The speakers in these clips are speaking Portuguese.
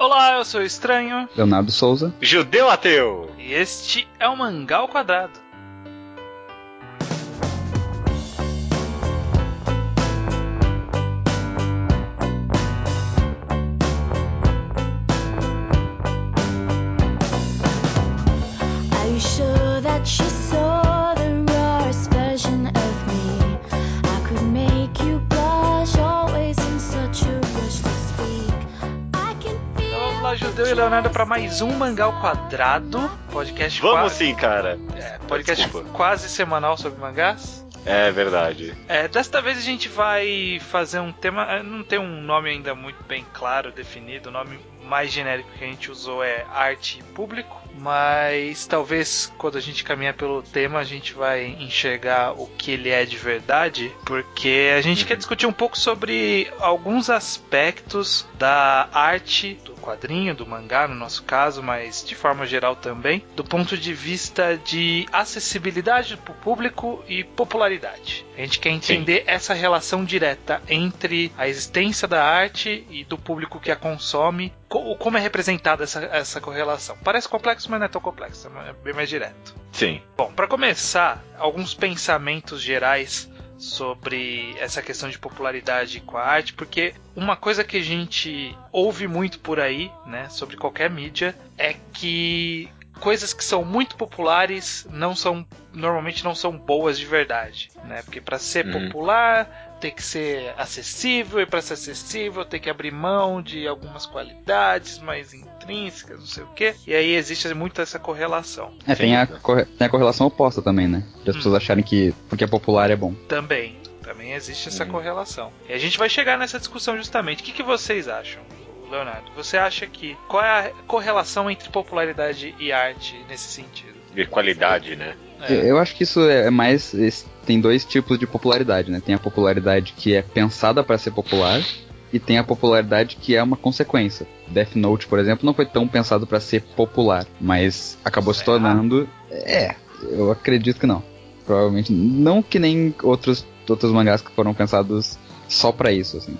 Olá, eu sou o Estranho. Leonardo Souza. Judeu Ateu. E este é o Mangal Quadrado. Para mais um Mangal Quadrado. Podcast Vamos quase, sim, cara. é, podcast Desculpa. quase semanal sobre mangás. É verdade. É, desta vez a gente vai fazer um tema. é, Não tem um nome ainda muito bem claro, definido. O nome mais genérico que a gente usou é arte e público. Mas talvez quando a gente caminhar pelo tema a gente vai enxergar o que ele é de verdade. Porque a gente quer discutir um pouco sobre alguns aspectos da arte, do quadrinho, do mangá no nosso caso, mas de forma geral também, do ponto de vista de acessibilidade para o público e popularidade. A gente quer entender essa relação direta entre a existência da arte e do público que a consome, co- como é representada essa, essa correlação. Parece complexo, mas não é tão complexo, é bem mais direto. Sim. Bom, para começar, alguns pensamentos gerais sobre essa questão de popularidade com a arte, porque uma coisa que a gente ouve muito por aí, né, sobre qualquer mídia, é que coisas que são muito populares não são normalmente não são boas de verdade, né? Porque para ser Uhum. popular tem que ser acessível e para ser acessível tem que abrir mão de algumas qualidades mais intrínsecas, não sei o quê. E aí existe muito essa correlação. É, tem a, corre- tem a correlação oposta também, né? De as Hum. pessoas acharem que porque é popular é bom. Também. Também existe essa Uhum. correlação. E a gente vai chegar nessa discussão justamente. O que, que vocês acham, Leonardo? Você acha que. Qual é a correlação entre popularidade e arte nesse sentido? De qualidade, né? É. Eu acho que isso é mais. Tem dois tipos de popularidade, né? Tem a popularidade que é pensada para ser popular e tem a popularidade que é uma consequência. Death Note, por exemplo, não foi tão pensado para ser popular, mas acabou se Será? tornando. É, eu acredito que não. Provavelmente não que nem outros outros mangás que foram pensados só pra isso, assim.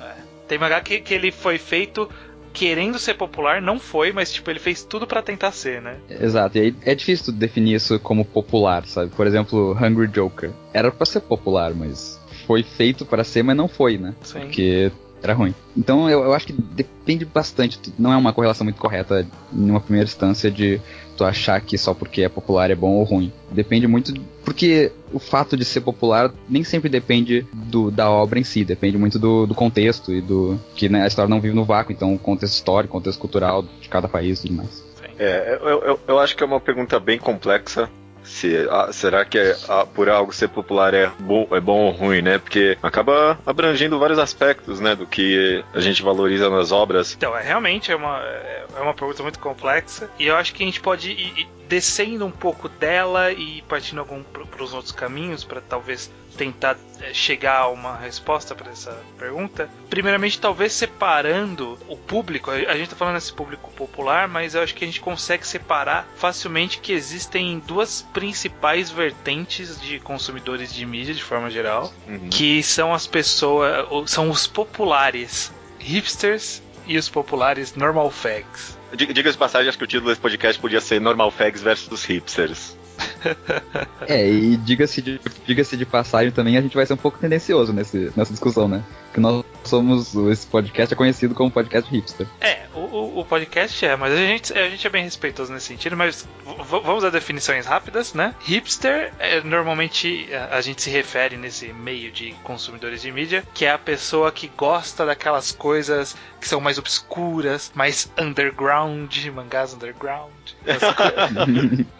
Tem mangá que, que ele foi feito querendo ser popular, não foi, mas tipo, ele fez tudo pra tentar ser, né? Exato, e aí é difícil tu definir isso como popular, sabe? Por exemplo, Hungry Joker. Era pra ser popular, mas foi feito pra ser, mas não foi, né? Sim. Porque era ruim. Então eu, eu acho que depende bastante, não é uma correlação muito correta em uma primeira instância de tu achar que só porque é popular é bom ou ruim. Depende muito, porque o fato de ser popular nem sempre depende do, da obra em si, depende muito do, do contexto e do. que né, a história não vive no vácuo, então o contexto histórico, contexto cultural de cada país e tudo mais. É, eu, eu, eu acho que é uma pergunta bem complexa. Se, ah, será que é, ah, por algo ser popular é bom, é bom ou ruim, né? Porque acaba abrangendo vários aspectos, né? Do que a gente valoriza nas obras. Então, é, realmente é uma, é é uma pergunta muito complexa. E eu acho que a gente pode ir, ir descendo um pouco dela e partindo para os outros caminhos para talvez tentar é, chegar a uma resposta para essa pergunta. Primeiramente, talvez separando o público. A gente está falando desse público popular, mas eu acho que a gente consegue separar facilmente que existem duas principais vertentes de consumidores de mídia de forma geral Uhum. que são as pessoas, são os populares hipsters e os populares normal fags. Diga- Diga de passagem, acho que o título desse podcast podia ser Normal Fags versus Hipsters. É, e diga-se de, diga-se de passagem também, a gente vai ser um pouco tendencioso nesse, nessa discussão, né? Que nós somos. Esse podcast é conhecido como podcast hipster. É, o, o- podcast é, mas a gente, a gente é bem respeitoso nesse sentido, mas vamos a definições rápidas, né? Hipster, é, normalmente a, a gente se refere nesse meio de consumidores de mídia, que é a pessoa que gosta daquelas coisas que são mais obscuras, mais underground, mangás underground.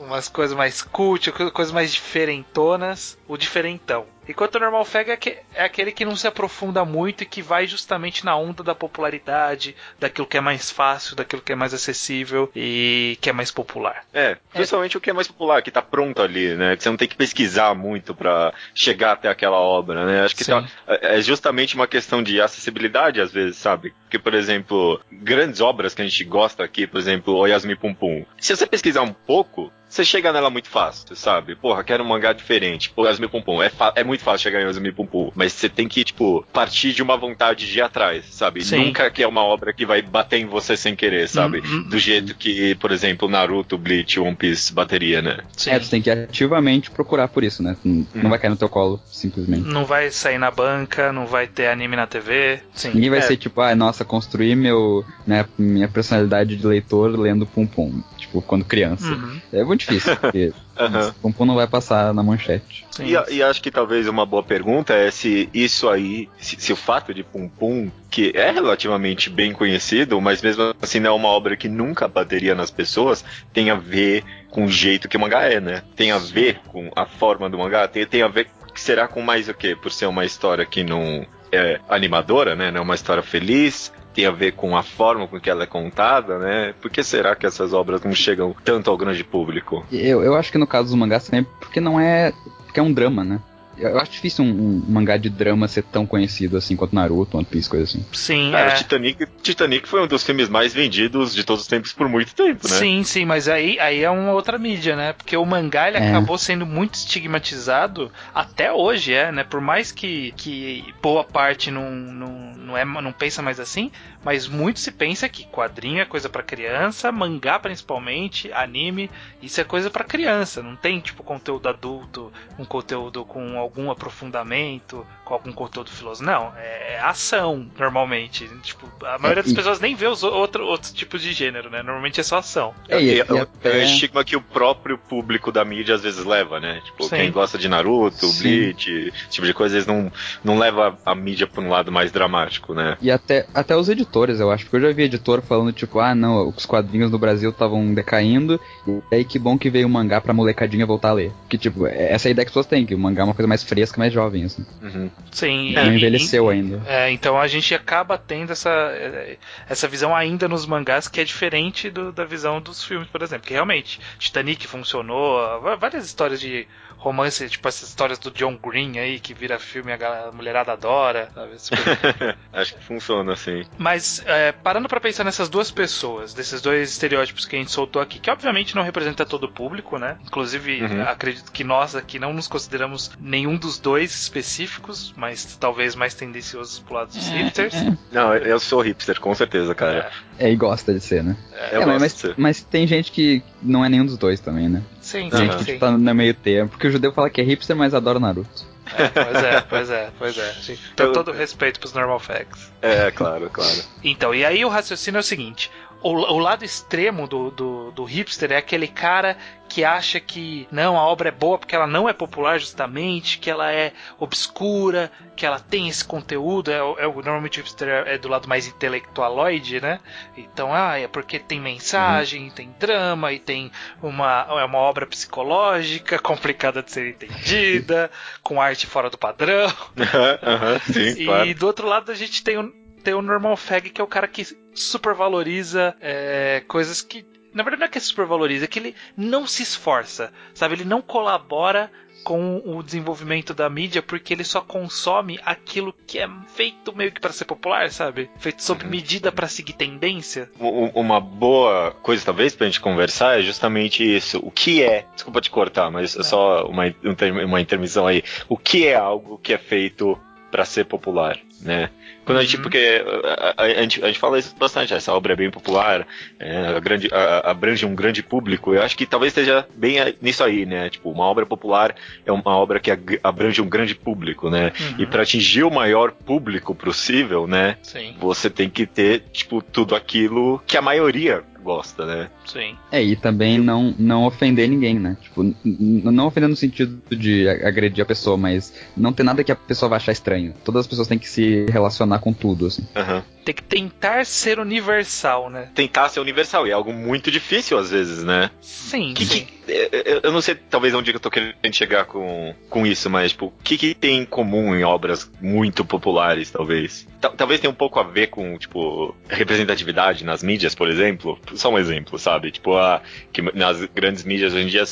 Umas coisas mais cult, co- coisas mais diferentonas, o diferentão. Enquanto o normal fag é, que- é aquele que não se aprofunda muito e que vai justamente na onda da popularidade, daquilo que é mais fácil, daquilo que é mais acessível e que é mais popular. É, principalmente o que é mais popular, que tá pronto ali, né? Que você não tem que pesquisar muito pra chegar até aquela obra, né? Acho que tá- é é justamente uma questão de acessibilidade, às vezes, sabe? Porque, por exemplo, grandes obras que a gente gosta aqui, por exemplo, O Yasumi Pum Pum. Se você pesquisar um pouco, você chega nela muito fácil, sabe? Porra, quero um mangá diferente. Pô, Yasumi Pum Pum. É, é muito fácil chegar em Yasumi Pum Pum. Mas você tem que, tipo, partir de uma vontade de ir atrás, sabe? Sim. Nunca que é uma obra que vai bater em você sem querer, sabe? Hum, hum, Do jeito que, por exemplo, Naruto, Bleach, One Piece bateria, né? Sim. É, tu tem que ativamente procurar por isso, né? Não, não vai cair no teu colo, simplesmente. Não vai sair na banca, não vai ter anime na TV. Sim. Ninguém vai É. ser tipo, ah, nossa, construir meu, né, minha personalidade de leitor lendo Pum Pum, tipo, quando criança. Uhum. É muito difícil, porque Pum não vai passar na manchete. E, e acho que talvez uma boa pergunta é se isso aí, se, se o fato de Pum Pum, que é relativamente bem conhecido, mas mesmo assim não é uma obra que nunca bateria nas pessoas, tem a ver com o jeito que o mangá é, né? Tem a ver com a forma do mangá, tem, tem a ver, será com mais o quê? Por ser uma história que não é animadora, né? Não é uma história feliz, tem a ver com a forma com que ela é contada, né? Por que será que essas obras não chegam tanto ao grande público? Eu, eu acho que no caso dos mangás também, porque não é. Porque é um drama, né? Eu acho difícil um, um mangá de drama ser tão conhecido assim quanto Naruto, One Piece, coisa assim. Sim, Cara, é. Titanic, Titanic foi um dos filmes mais vendidos de todos os tempos por muito tempo, né? Sim, sim, mas aí, aí é uma outra mídia, né? Porque o mangá ele É. acabou sendo muito estigmatizado até hoje, é, né? Por mais que, que boa parte não, não, não, é, não pensa mais assim, mas muito se pensa que quadrinho é coisa pra criança, mangá principalmente, anime, isso é coisa pra criança. Não tem, tipo, conteúdo adulto, um conteúdo com algum aprofundamento, com algum conteúdo filosófico. Não, é ação, normalmente. Tipo, a maioria das e- pessoas nem vê os outro, outros tipos de gênero, né? Normalmente é só ação. É, E- e- e é o estigma que o próprio público da mídia às vezes leva, né? Tipo, Sim. quem gosta de Naruto, Sim. Bleach, esse tipo de coisa, eles não, não leva a mídia pra um lado mais dramático, né? E até, até os editores, eu acho, porque eu já vi editor falando, tipo, ah, não, os quadrinhos no Brasil estavam decaindo, e aí que bom que veio o mangá pra molecadinha voltar a ler. Que, tipo, é- essa é a ideia que as pessoas têm, que o mangá é uma coisa mais fresca, mais jovem, assim. Uhum. Sim. não e- envelheceu ainda. É, então a gente acaba tendo essa, é, essa visão ainda nos mangás que é diferente do- da visão dos filmes, por exemplo. Que realmente, Titanic funcionou, várias histórias de romance, tipo essas histórias do John Green aí, que vira filme e a galera- a mulherada adora, sabe? Acho que funciona assim. Mas é, parando pra pensar nessas duas pessoas, desses dois estereótipos que a gente soltou aqui, que obviamente não representa todo o público, né? Inclusive, Uhum. acredito que nós aqui não nos consideramos nenhum dos dois específicos, mas talvez mais tendenciosos pro lado dos hipsters. Não, eu sou hipster, com certeza, cara. É, e gosta de ser, né? É, gosto mas, mas tem gente que não é nenhum dos dois também, né? Sim, sim, gente que sim. tá no meio termo, porque o judeu fala que é hipster, mas adora Naruto. É, pois é, pois é, pois é. Sim. Então, todo respeito pros normal facts. É, claro, claro. Então, e aí o raciocínio é o seguinte: o, o lado extremo do, do, do hipster é aquele cara que acha que não, a obra é boa porque ela não é popular justamente, que ela é obscura, que ela tem esse conteúdo. É, o- é, normalmente o hipster é, é do lado mais intelectualoide, né? Então, ah, é porque tem mensagem, tem drama e tem uma, é uma obra psicológica complicada de ser entendida, com arte fora do padrão. Aham, sim, E claro. do outro lado a gente tem o, tem o normal fag, que é o cara que supervaloriza é, coisas que. Na verdade não é que supervaloriza, é que ele não se esforça, sabe? Ele não colabora com o desenvolvimento da mídia porque ele só consome aquilo que é feito meio que para ser popular, sabe? Feito sob medida para seguir tendência. Uma boa coisa, talvez, pra gente conversar é justamente isso. O que é. Desculpa te cortar, mas é só uma, um uma intermissão aí. O que é algo que é feito pra ser popular, né? Quando a gente, Uhum. porque a, a- a gente, a gente fala isso bastante, essa obra é bem popular, é, a grande, a- a- abrange um grande público. Eu acho que talvez esteja bem a- nisso aí, né? Tipo, uma obra popular é uma obra que ag- abrange um grande público, né? Uhum. E para atingir o maior público possível, né? Sim, Você tem que ter, tipo, tudo aquilo que a maioria gosta, né? sim. É, e também não, não ofender ninguém, né? Tipo, não ofender no sentido de a- agredir a pessoa, mas não tem nada que a pessoa vai achar estranho. Todas as pessoas têm que se relacionar com tudo, assim. Aham. Tem que tentar ser universal, né? Tentar ser universal, e é algo muito difícil às vezes, né? Sim, Que, sim. que- eu, eu não sei, talvez onde que eu tô querendo chegar com, com isso, mas, tipo, o que, que tem em comum em obras muito populares, talvez? Ta- talvez tenha um pouco a ver com, tipo, representatividade nas mídias, por exemplo. Só um exemplo, sabe? Tipo, a, que nas grandes mídias hoje em dia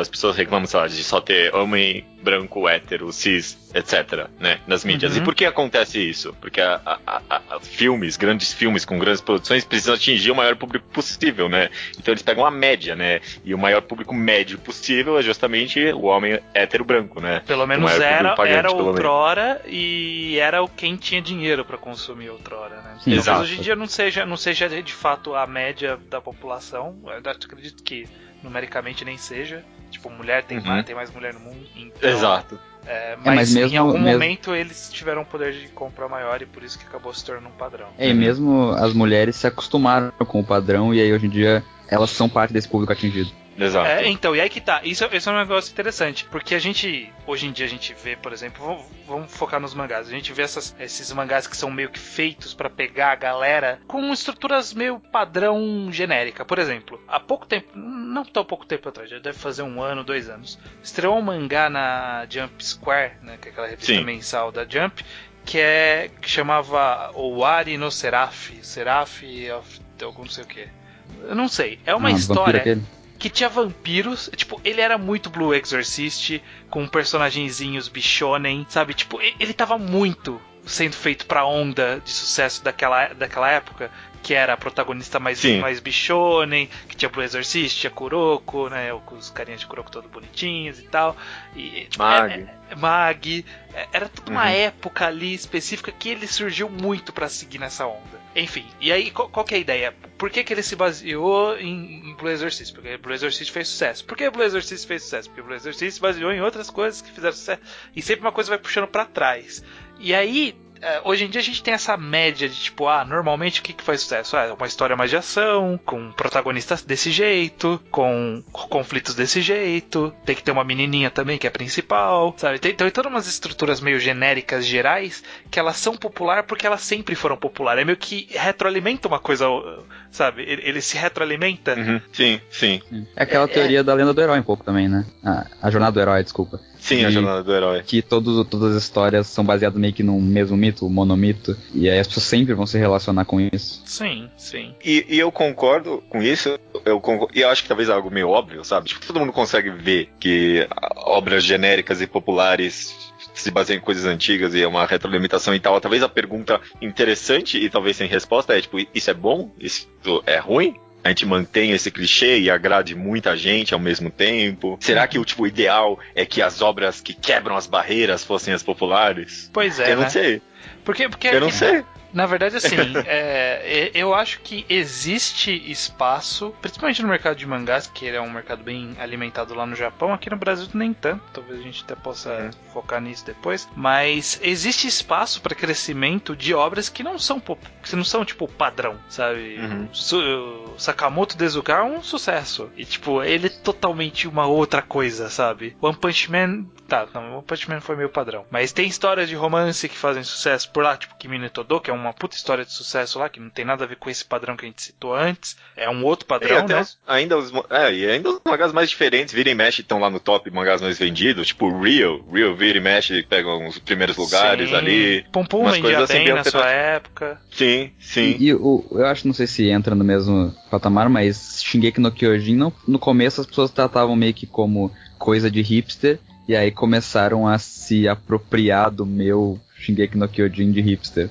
as pessoas reclamam, sei lá, de só ter homem branco, hétero, cis, etc., né? Nas mídias. Uhum. E por que acontece isso? Porque a- a- a- a- filmes, grandes filmes com grandes produções, precisam atingir o maior público possível, né? Então eles pegam a média, né? E o maior público médio possível é justamente o homem hétero branco, né? Pelo menos era, pagante, era pelo menos. outrora e era o quem tinha dinheiro pra consumir outrora, né? Sim, Talvez exato. hoje em dia não seja, não seja de fato a média da população. Eu acredito que numericamente nem seja. Tipo, mulher tem Uhum. mais, tem mais mulher no mundo. Então, Exato. É, mas, mas mesmo- em algum mesmo- momento eles tiveram um poder de compra maior e por isso que acabou se tornando um padrão. É, e mesmo as mulheres se acostumaram com o padrão e aí hoje em dia elas são parte desse público atingido. Exato. É, então, e aí que tá. Isso, isso é um negócio interessante. Porque a gente, hoje em dia, a gente vê, por exemplo, vamos, vamos focar nos mangás. A gente vê essas- esses mangás que são meio que feitos pra pegar a galera com estruturas meio padrão genérica. Por exemplo, há pouco tempo, não tão pouco tempo atrás, já deve fazer um ano, dois anos, estreou um mangá na Jump Square, né, que é aquela revista Sim. mensal da Jump, que é que chamava Owari no Seraph, Seraph of algum não sei o que. Eu não sei. É uma Ah, história que tinha vampiros. Tipo, ele era muito Blue Exorcist, com personagenzinhos bichonem, sabe? Tipo, ele tava muito sendo feito pra onda de sucesso daquela, daquela época. Que era a protagonista mais, Sim. mais bichonem, que tinha Blue Exorcist, tinha Kuroko, né? Com os carinhas de Kuroko todos bonitinhos e tal. E, tipo, Mag. é- é- Mag. É- Era toda uma Uhum. época ali específica que ele surgiu muito pra seguir nessa onda. Enfim, e aí qual, qual que é a ideia? Por que, que ele se baseou em, em Blue Exorcist? Porque Blue Exorcist fez sucesso. Por que Blue Exorcist fez sucesso? Porque Blue Exorcist se baseou em outras coisas que fizeram sucesso. E sempre uma coisa vai puxando pra trás. E aí, hoje em dia a gente tem essa média de tipo, ah, normalmente o que, que faz sucesso? Ah, uma história mais de ação, com protagonistas desse jeito, com conflitos desse jeito, tem que ter uma menininha também que é principal, sabe? Tem, então tem todas umas estruturas meio genéricas, gerais, que elas são popular porque elas sempre foram popular. É meio que retroalimenta uma coisa, sabe? Ele, ele se retroalimenta. Uhum. Sim, sim. É aquela teoria da lenda do herói um pouco também, né? A, a jornada do herói, desculpa. Sim, a E- jornada do herói. Que todos, todas as histórias são baseadas meio que num mesmo mito, um monomito, e aí as pessoas sempre vão se relacionar com isso. Sim, sim. E, e eu concordo com isso, eu concordo, e eu acho que talvez é algo meio óbvio, sabe? Tipo, todo mundo consegue ver que obras genéricas e populares se baseiam em coisas antigas e é uma retroalimentação e tal. Talvez a pergunta interessante e talvez sem resposta é, tipo, isso é bom? Isso é ruim? A gente mantém esse clichê e agrade muita gente ao mesmo tempo? Será que o tipo ideal é que as obras que quebram as barreiras fossem as populares? Pois é, eu não né? sei. Porque, porque Eu não sei. Na verdade, assim, é, eu acho que existe espaço, principalmente no mercado de mangás, que ele é um mercado bem alimentado lá no Japão, aqui no Brasil nem tanto, talvez a gente até possa Uhum. focar nisso depois, mas existe espaço para crescimento de obras que não são que não são tipo padrão, sabe? Uhum. O Sakamoto Desuga é um sucesso e tipo, ele é totalmente uma outra coisa, sabe? One Punch Man Tá, não, One Punch Man foi meio padrão. Mas tem histórias de romance que fazem sucesso por lá, tipo Kimi no Todo, que é uma puta história de sucesso lá, que não tem nada a ver com esse padrão que a gente citou antes. É um outro E padrão, até né? os- ainda os, é, e ainda os mangás mais diferentes, vira e mexe, estão lá no top mangás mais vendidos, tipo Real, Real vira e mexe, pegam os primeiros lugares Sim. ali. Pum Pum umas vendia coisas assim bem na sua época. Sim, sim. E, e o, eu acho, não sei se entra no mesmo patamar, mas Shingeki no Kyojin, não, no começo as pessoas tratavam meio que como coisa de hipster, e aí começaram a se apropriar do meu Shingeki no Kyojin de hipster.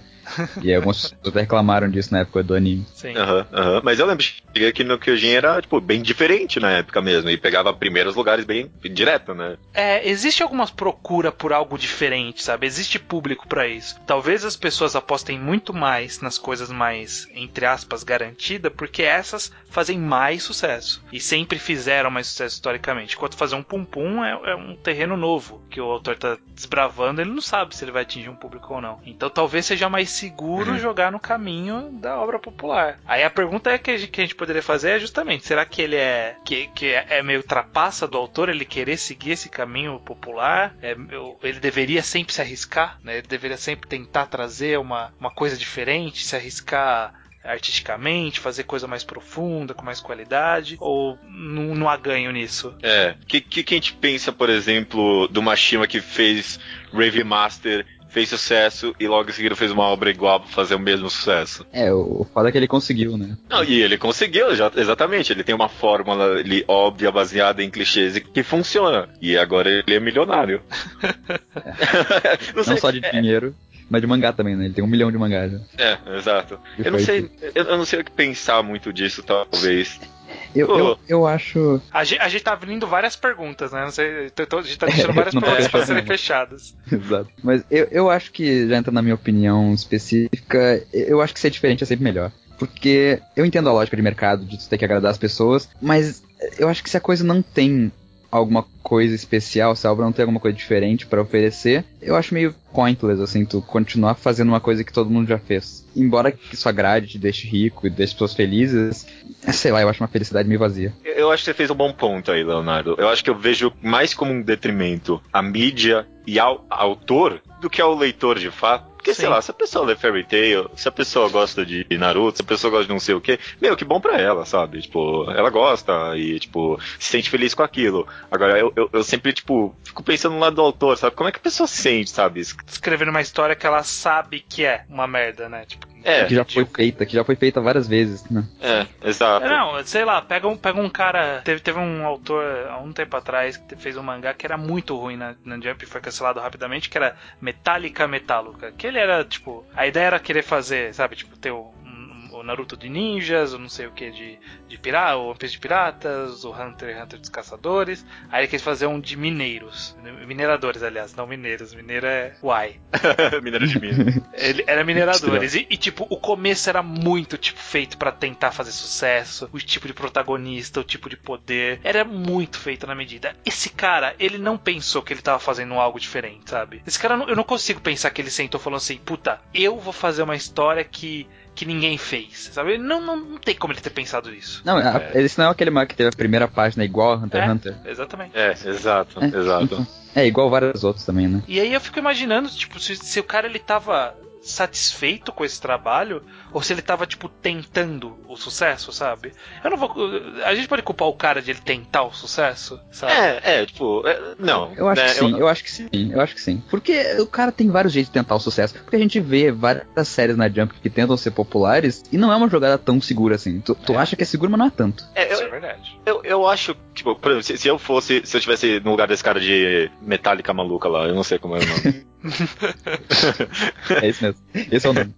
E algumas pessoas até reclamaram disso na época do anime. Sim. Aham, aham. Mas eu lembro que no Kyojin era, tipo, bem diferente na época mesmo. E pegava primeiros lugares bem direto, né? É, existe alguma procura por algo diferente, sabe? Existe público pra isso. Talvez as pessoas apostem muito mais nas coisas mais, entre aspas, garantida, porque essas fazem mais sucesso. E sempre fizeram mais sucesso historicamente. Enquanto fazer um pum pum é, é um terreno novo que o autor tá desbravando, ele não sabe se ele vai atingir um público ou não. Então talvez seja mais seguro Uhum. jogar no caminho da obra popular. Aí a pergunta é que a gente, poderia fazer é justamente, será que ele é que, que é é meio trapaça do autor ele querer seguir esse caminho popular? É, ele deveria sempre se arriscar, né? Ele deveria sempre tentar trazer uma, uma coisa diferente, se arriscar artisticamente, fazer coisa mais profunda, com mais qualidade, ou não, não há ganho nisso? É. Que, que, que a gente pensa, por exemplo, do Mashima que fez Rave Master, fez sucesso e logo em seguida fez uma obra igual pra fazer o mesmo sucesso? É, o, foda é que ele conseguiu, né? Não, e ele conseguiu, já, exatamente. Ele tem uma fórmula ali, óbvia, baseada em clichês e que funciona. E agora ele é milionário. não Não sei. só de dinheiro. Mas de mangá também, né? Ele tem um milhão de mangás. né? É, exato. E Eu não sei, eu, eu não sei o que pensar muito disso, talvez. Eu, eu, eu acho. A gente, a gente tá abrindo várias perguntas, né? Não sei, tô- tô- a gente tá deixando várias perguntas pra serem fechadas. Exato. Mas eu, eu acho que, já entrando na minha opinião específica, eu acho que ser diferente é sempre melhor. Porque eu entendo a lógica de mercado, de tu ter que agradar as pessoas, mas eu acho que se a coisa não tem alguma coisa especial, se a obra não tem alguma coisa diferente pra oferecer, eu acho meio pointless, assim, tu continuar fazendo uma coisa que todo mundo já fez. Embora isso agrade, te deixe rico e deixe pessoas felizes, é, sei lá, eu acho uma felicidade meio vazia. Eu acho que você fez um bom ponto aí, Leonardo. Eu acho que eu vejo mais como um detrimento a mídia e ao autor do que ao leitor de fato. Porque, sei Sim. lá, se a pessoa lê Fairy Tail, se a pessoa gosta de Naruto, se a pessoa gosta de não sei o que, meu, que bom pra ela, sabe? Tipo, ela gosta e, tipo, se sente feliz com aquilo. Agora, eu, eu, eu sempre, tipo, fico pensando no lado do autor, sabe? Como é que a pessoa se sente, sabe? Escrevendo uma história que ela sabe que é uma merda, né? Tipo, É, que já foi medíocre. feita, que já foi feita várias vezes, né? É, exato. É, Não, sei lá, pega um, pega um cara. Teve, teve um autor há um tempo atrás que fez um mangá que era muito ruim na, na Jump e foi cancelado rapidamente, que era Metallica Metallica. Que ele era, tipo. A ideia era querer fazer, sabe, tipo, ter o, um- o Naruto de ninjas, ou não sei o que de, de pirata, o One Piece de piratas, o Hunter x Hunter dos caçadores. Aí ele quis fazer um de mineiros. Mineradores, aliás, não mineiros. Mineiro é Y. Mineiro de Minas. Ele era mineradores. E, e, tipo, o começo era muito, tipo, feito pra tentar fazer sucesso. O tipo de protagonista, o tipo de poder. Era muito feito na medida. Esse cara, ele não pensou que ele tava fazendo algo diferente, sabe? Esse cara, eu não consigo pensar que ele sentou falando assim, puta, eu vou fazer uma história que. Que ninguém fez, sabe? Não, não, não tem como ele ter pensado isso. Não, a- esse não é aquele mangá que teve a primeira página igual a Hunter x É. Hunter. Exatamente. É, exato, É, exato. então, É, igual vários outros também, né? E aí eu fico imaginando, tipo, se, se o cara ele tava satisfeito com esse trabalho ou se ele tava tipo tentando o sucesso, sabe? Eu não vou a gente pode culpar o cara de ele tentar o sucesso, sabe? É, é, tipo, é, não. Eu acho né, que sim, eu... acho que sim, eu acho que sim. Porque o cara tem vários jeitos de tentar o sucesso. Porque a gente vê várias séries na Jump que tentam ser populares e não é uma jogada tão segura assim. Tu, tu acha que é seguro, mas não é tanto. É, Isso eu, é verdade. eu, eu acho, tipo, por exemplo, se, se eu fosse, se eu tivesse no lugar desse cara de Metallica maluca lá, eu não sei como é o nome. É isso mesmo. Esse é o nome.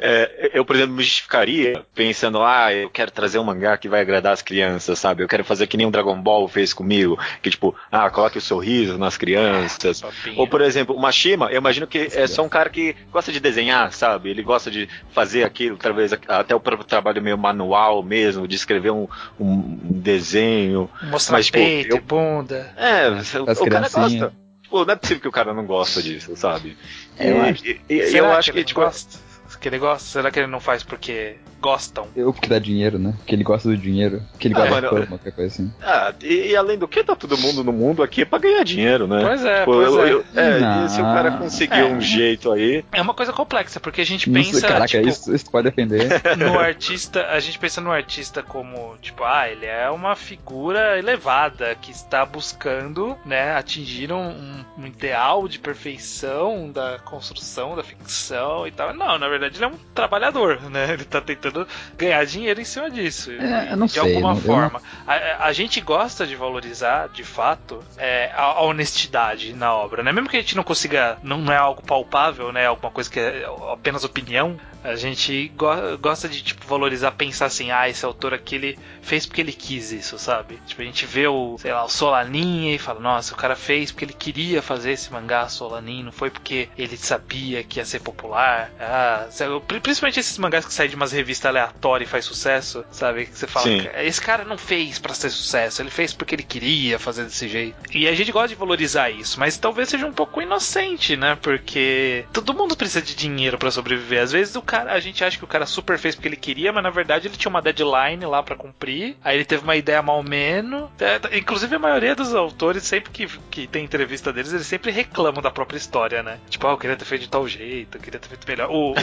É, eu, por exemplo, me justificaria pensando, ah, eu quero trazer um mangá que vai agradar as crianças, sabe? Eu quero fazer que nem o Dragon Ball fez comigo, que tipo, ah, coloque o sorriso nas crianças. Papinho. Ou, por exemplo, o Mashima, eu imagino que é só um cara que gosta de desenhar, sabe? Ele gosta de fazer aquilo, talvez até o próprio trabalho meio manual mesmo, de escrever um, um desenho. Mostrar mas, tipo, peito, eu- bunda. É, As o, cara gosta. Tipo, não é possível que o cara não gosta disso, sabe? É, eu E- acho. e- e- eu acho que, que, tipo, gosta? Que ele gosta? Será que ele não faz porque gostam? Eu que dá dinheiro, né? Que ele gosta do dinheiro. Que ele Ah, gosta mano, de fama, qualquer coisa assim. Ah, e, e além do que, tá todo mundo no mundo aqui pra ganhar dinheiro, né? Pois é, Tipo, pois eu- é. eu- é, Não. e se o cara conseguir É. um jeito aí. É uma coisa complexa, porque a gente pensa, caraca, tipo, isso, isso pode defender. no artista, a gente pensa no artista como, tipo, ah, ele é uma figura elevada que está buscando, né, atingir um, um ideal de perfeição da construção, da ficção e tal. Não, na verdade ele é um trabalhador, né? Ele tá tentando ganhar dinheiro em cima disso. É, não de sei, alguma não- forma. A, a gente gosta de valorizar, de fato, é, a, a honestidade na obra, né? Mesmo que a gente não consiga, não, não é algo palpável, né? Alguma coisa que é apenas opinião, a gente go- gosta de, tipo, valorizar, pensar assim, ah, esse autor aqui, ele fez porque ele quis isso, sabe? Tipo, a gente vê o, sei lá, o Solanin e fala, nossa, o cara fez porque ele queria fazer esse mangá Solanin, não foi porque ele sabia que ia ser popular. Ah, sabe? Pri- principalmente esses mangás que saem de umas revistas aleatórias e faz sucesso, sabe? Que você fala, Sim. esse cara não fez pra ser sucesso, ele fez porque ele queria fazer desse jeito. E a gente gosta de valorizar isso, mas talvez seja um pouco inocente, né? Porque todo mundo precisa de dinheiro pra sobreviver. Às vezes o cara, a gente acha que o cara super fez porque ele queria, mas na verdade ele tinha uma deadline lá pra cumprir. Aí ele teve uma ideia mal menos. É, t- inclusive a maioria dos autores, sempre que, que tem entrevista deles, eles sempre reclamam da própria história, né? Tipo, ah, eu queria ter feito de tal jeito, eu queria ter feito melhor. O,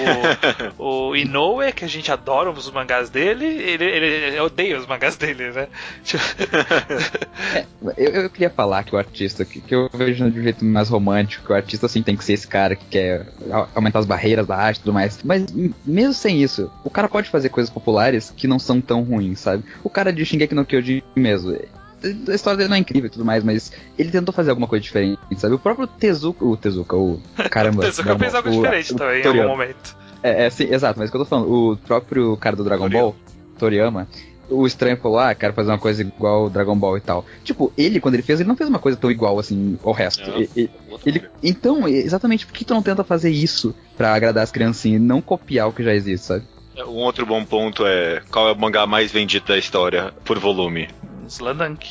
o, o Inoue, que a gente adora os mangás dele, ele, ele, odeia os mangás dele, né? Tipo, Eu, eu queria falar que o artista, que, que eu vejo de um jeito mais romântico, que o artista assim tem que ser esse cara que quer aumentar as barreiras da arte e tudo mais. Mas mesmo sem isso, o cara pode fazer coisas populares que não são tão ruins, sabe? O cara de Shingeki no Kyojin mesmo. a história dele não é incrível e tudo mais, mas ele tentou fazer alguma coisa diferente, sabe? O próprio Tezuka, o Tezuka, o caramba. Tezuka fez algo o- diferente o também, em Toriyama. algum momento. É, é, sim, exato, mas o que eu tô falando, o próprio cara do Dragon Toriyama. Ball, Toriyama, o estranho falou, ah, quero fazer uma coisa igual o Dragon Ball e tal. Tipo, ele, quando ele fez, ele não fez uma coisa tão igual assim ao resto. Não. E- e- ele, então, exatamente, por que tu não tenta fazer isso pra agradar as criancinhas e não copiar o que já existe, sabe? Um outro bom ponto é qual é o mangá mais vendido da história por volume? Slandunk,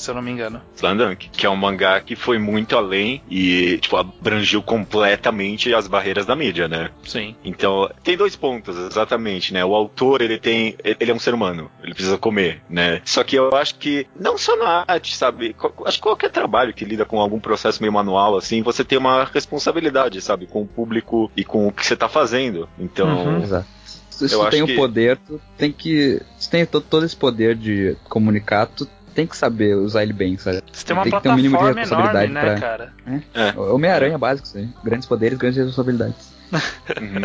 se eu não me engano. Slandunk, que é um mangá que foi muito além e, tipo, abrangiu completamente as barreiras da mídia, né? Sim. Então, tem dois pontos, exatamente, né? O autor, ele tem. Ele é um ser humano, ele precisa comer, né? Só que eu acho que, não só na arte, sabe? Acho que qualquer trabalho que lida com algum processo meio manual, assim, você tem uma responsabilidade, sabe? Com o público e com o que você tá fazendo. Então. Uhum. Exato. Se, tu tem que- o poder, tu tem que. Se tem to- todo esse poder de comunicar, tu tem que saber usar ele bem, sabe? Você tem uma Tem que ter um mínimo de plataforma enorme, responsabilidade né, pra- cara? O Homem-Aranha é básico, isso aí. Grandes poderes, grandes responsabilidades. Uhum.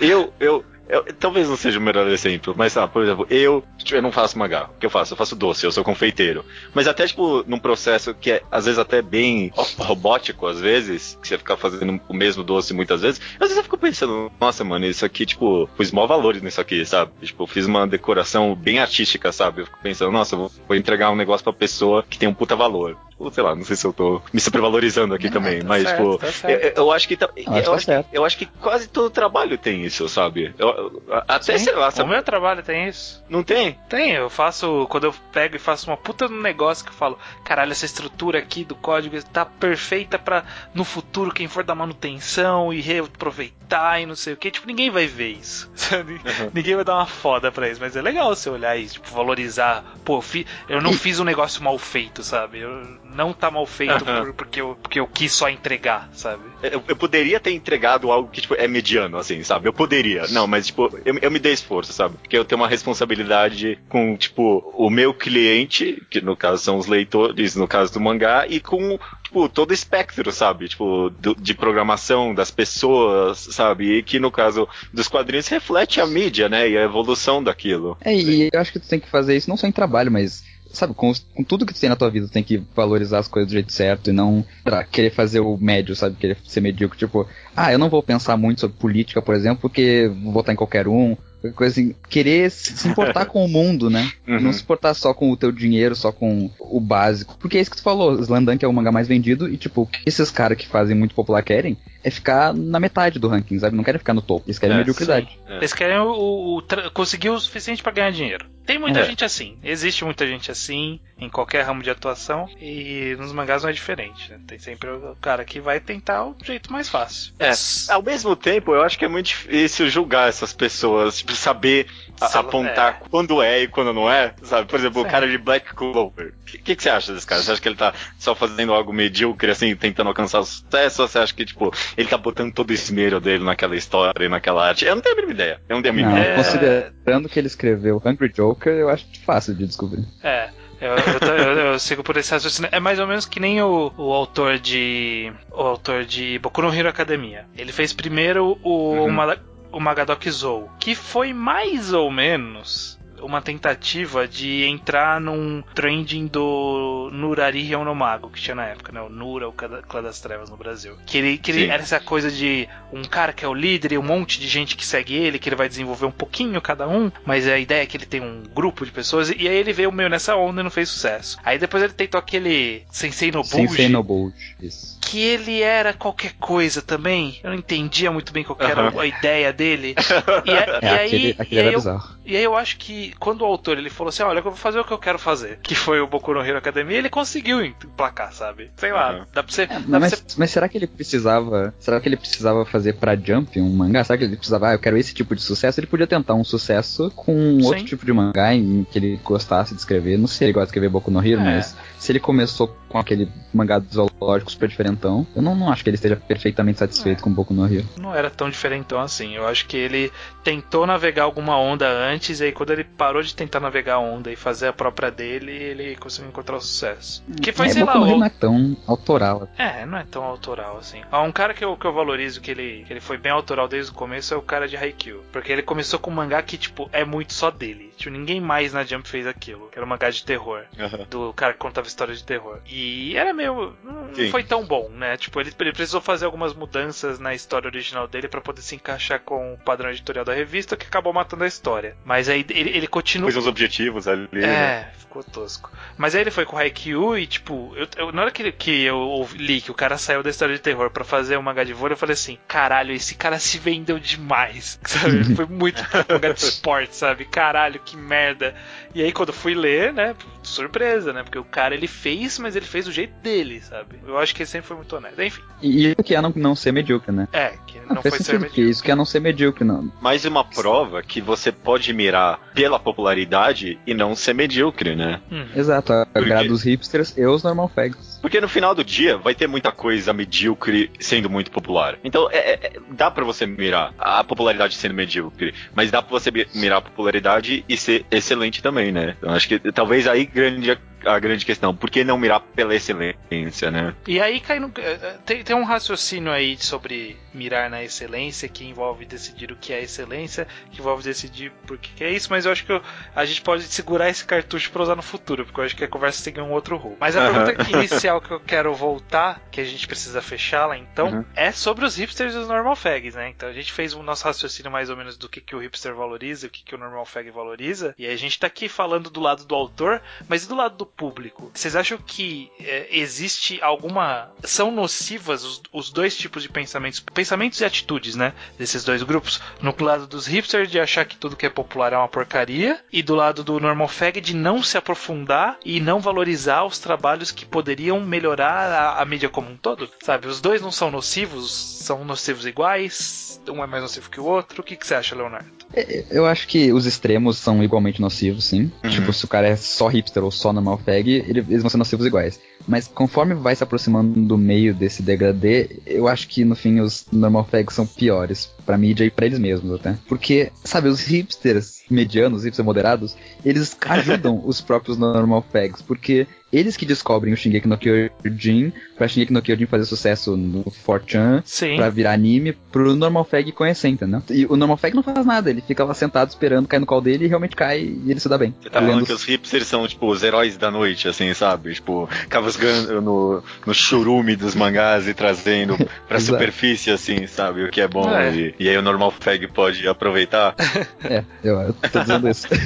eu, eu, eu- talvez não seja o melhor exemplo, mas, ah, por exemplo, eu, eu não faço mangá. O que eu faço? Eu faço doce, eu sou confeiteiro. Mas até, tipo, num processo que é, às vezes, até bem ro- robótico, às vezes, que você fica fazendo o mesmo doce muitas vezes, às vezes eu fico pensando, nossa, mano, isso aqui, tipo, pus mó valores nisso aqui, sabe? Tipo, fiz uma decoração bem artística, sabe? Eu fico pensando, nossa, vou, vou entregar um negócio pra pessoa que tem um puta valor. Sei lá, não sei se eu tô me supervalorizando aqui também, tá mas, certo, tipo, tá eu, eu acho que tá- eu, tá acho que, certo. eu acho que quase todo trabalho tem isso, sabe? Eu- até Sim, sei lá, O sabe? meu trabalho tem isso. Não tem? Tem, eu faço. Quando eu pego e faço uma puta no negócio que eu falo, caralho, essa estrutura aqui do código tá perfeita pra no futuro quem for dar manutenção e reaproveitar e não sei o que. Tipo, ninguém vai ver isso. sabe? Uhum. Ninguém vai dar uma foda pra isso. Mas é legal você olhar e, tipo, valorizar. Pô, eu não fiz um negócio mal feito, sabe? Eu, não tá mal feito Uhum. por- porque, eu, porque eu quis só entregar, sabe? Eu, eu poderia ter entregado algo que, tipo, é mediano, assim, sabe? Eu poderia. Não, mas, tipo, eu, eu me dei esforço, sabe? Porque eu tenho uma responsabilidade com, tipo, o meu cliente, que no caso são os leitores, no caso do mangá, e com, tipo, todo o espectro, sabe? Tipo, do- de programação das pessoas, sabe? E que, no caso dos quadrinhos, reflete a mídia, né? E a evolução daquilo. É, e eu acho que tu tem que fazer isso não só em trabalho, mas, sabe, com, com tudo que tu tem na tua vida, tu tem que valorizar as coisas do jeito certo e não pra querer fazer o médio, sabe? Querer ser medíocre, tipo, ah, eu não vou pensar muito sobre política, por exemplo, porque vou votar em qualquer um. Coisa assim, querer se importar com o mundo, né? Uhum. Não se importar só com o teu dinheiro, só com o básico. Porque é isso que tu falou, Slandunk é o mangá mais vendido e, tipo, o que esses caras que fazem muito popular querem é ficar na metade do ranking, sabe? Não querem ficar no topo, eles querem É, mediocridade. É. Eles querem o, o conseguir o suficiente pra ganhar dinheiro. Tem muita É. gente assim. Existe muita gente assim em qualquer ramo de atuação. E nos mangás não é diferente. né? Tem sempre o cara que vai tentar o jeito mais fácil. É, ao mesmo tempo, eu acho que é muito difícil julgar essas pessoas, tipo, saber a- Se ela- apontar quando é e quando não é, sabe? Por exemplo, Sim. o cara de Black Clover. O que, que, que você acha desse cara? Você acha que ele tá só fazendo algo medíocre, assim, tentando alcançar o sucesso? Ou você acha que, tipo, ele tá botando todo o esmero dele naquela história e naquela arte? Eu não tenho a mínima ideia. Eu não tenho a mínima Não, ideia. É. considerando que ele escreveu Hungry Joker, eu acho fácil de descobrir. É. Eu, eu, eu- eu sigo por esse raciocínio. É mais ou menos que nem o, o autor de. O autor de Boku no Hero Academia. Ele fez primeiro o, Uhum. O Magadoki Zou, que foi mais ou menos uma tentativa de entrar num trending do Nurari Ryunomago que tinha na época, né? O Nura, o Clã das Trevas no Brasil. Que ele, que ele era essa coisa de um cara que é o líder e um monte de gente que segue ele, que ele vai desenvolver um pouquinho cada um, mas a ideia é que ele tem um grupo de pessoas, e aí ele veio meio nessa onda e não fez sucesso. Aí depois ele tentou aquele Sensei no Sensei Buji, no Bolt. Isso. que ele era qualquer coisa também. Eu não entendia muito bem qual era Aham. a ideia dele. E, a- É, e aí, aquele, e aquele aí era eu, bizarro. E aí eu acho que quando o autor ele falou assim, olha, eu vou fazer o que eu quero fazer, que foi o Boku no Hero Academia, ele conseguiu emplacar, sabe? Sei lá, Uhum. dá pra você... É, dá pra mas, você- mas será que ele precisava. Será que ele precisava fazer pra Jump um mangá? Será que ele precisava, ah, eu quero esse tipo de sucesso? Ele podia tentar um sucesso com Sim. outro tipo de mangá em que ele gostasse de escrever. Não sei se ele gosta de escrever Boku no Hero, É. mas se ele começou com aquele mangá do zoológico super diferentão, eu não, não acho que ele esteja perfeitamente satisfeito É. com Boku no Rio. Não era tão diferentão assim. Eu acho que ele tentou navegar alguma onda antes, e aí quando ele parou de tentar navegar a onda e fazer a própria dele, ele conseguiu encontrar o sucesso. Que foi, é, sei lá, Boku no Rio o- não é tão autoral. É, não é tão autoral assim. Ah, um cara que eu, que eu valorizo, que ele, que ele foi bem autoral desde o começo, é o cara de Haikyuu. Porque ele começou com um mangá que, tipo, é muito só dele. Tipo, ninguém mais na Jump fez aquilo. Que era um mangá de terror. Aham. Do cara que contava história de terror. E era meio. Não, Sim. foi tão bom, né? Tipo, ele, ele precisou fazer algumas mudanças na história original dele pra poder se encaixar com o padrão editorial da revista, que acabou matando a história. Mas aí ele, ele continua. Pôs uns objetivos ali, né? É, ficou tosco. Mas aí ele foi com o Haikyuu e, tipo, eu, eu- na hora que, que eu li que o cara saiu da história de terror pra fazer um mangá de vôlei, eu falei assim: caralho, esse cara se vendeu demais. Sabe? Foi muito mangá de esporte, sabe? Caralho, que merda. E aí quando eu fui ler, né, surpresa, né? Porque o cara ele fez, mas ele fez do jeito dele, sabe? Eu acho que ele sempre foi muito honesto. Enfim, E isso que é não, não ser medíocre, né? é, que Não, não faz foi ser medíocre. isso que é não ser medíocre, não. Mais uma prova que você pode mirar pela popularidade e não ser medíocre, né? Hum. Exato, agrada quê? os hipsters e os normal fags. Porque no final do dia vai ter muita coisa medíocre sendo muito popular. Então é, é- é- dá pra você mirar a popularidade sendo medíocre, mas dá pra você mi- mirar a popularidade e ser excelente também, né? Então acho que talvez aí grande a, grande questão, por que não mirar pela excelência, né? E aí cai no. eh, eh, Tem, tem um raciocínio aí sobre mirar na excelência que envolve decidir o que é excelência, que envolve decidir por que é isso, mas eu acho que eu- a gente pode segurar esse cartucho pra usar no futuro, porque eu acho que a conversa segue um outro rumo. Mas a Aham. pergunta inicial que eu quero voltar, que a gente precisa fechá-la então, Uhum. é sobre os hipsters e os normal fags, né? Então a gente fez o nosso raciocínio mais ou menos do que, que o hipster valoriza e o que, que o normal fag valoriza, e aí a gente tá aqui falando do lado do autor, mas e do lado do público? Vocês acham que é, existe alguma. São nocivas os, os dois tipos de pensamentos, pensamentos e atitudes, né? Desses dois grupos? No lado dos hipsters de achar que tudo que é popular é uma porcaria, e do lado do normal fag de não se aprofundar e não valorizar os trabalhos que poderiam melhorar a, a mídia como um todo? Sabe? Os dois não são nocivos, são nocivos iguais, um é mais nocivo que o outro. O que, que você acha, Leonardo? É, Eu acho que os extremos são igualmente nocivos, sim. Uhum. Tipo, se o cara é só hipster ou só normal ele- eles vão ser nocivos iguais. Mas conforme vai se aproximando do meio desse degradê, eu acho que no fim os normal fags são piores pra mídia e pra eles mesmos até. Porque, sabe, os hipsters medianos, hipsters moderados, eles ajudam os próprios normal fags, porque eles que descobrem o Shingeki no Kyojin pra Shingeki no Kyojin fazer sucesso no 4chan, Sim. pra virar anime pro Normal Fag conhecer, entendeu? E o Normal Fag não faz nada, ele fica lá sentado esperando cair no colo dele e realmente cai e ele se dá bem. Você tá falando que os hipsters são, tipo, os heróis da noite, assim, sabe? Tipo, cavascando no, no churume dos mangás e trazendo pra superfície, assim, sabe? O que é bom. É. E, e aí o normal fag pode aproveitar. É, eu, eu tô dizendo isso.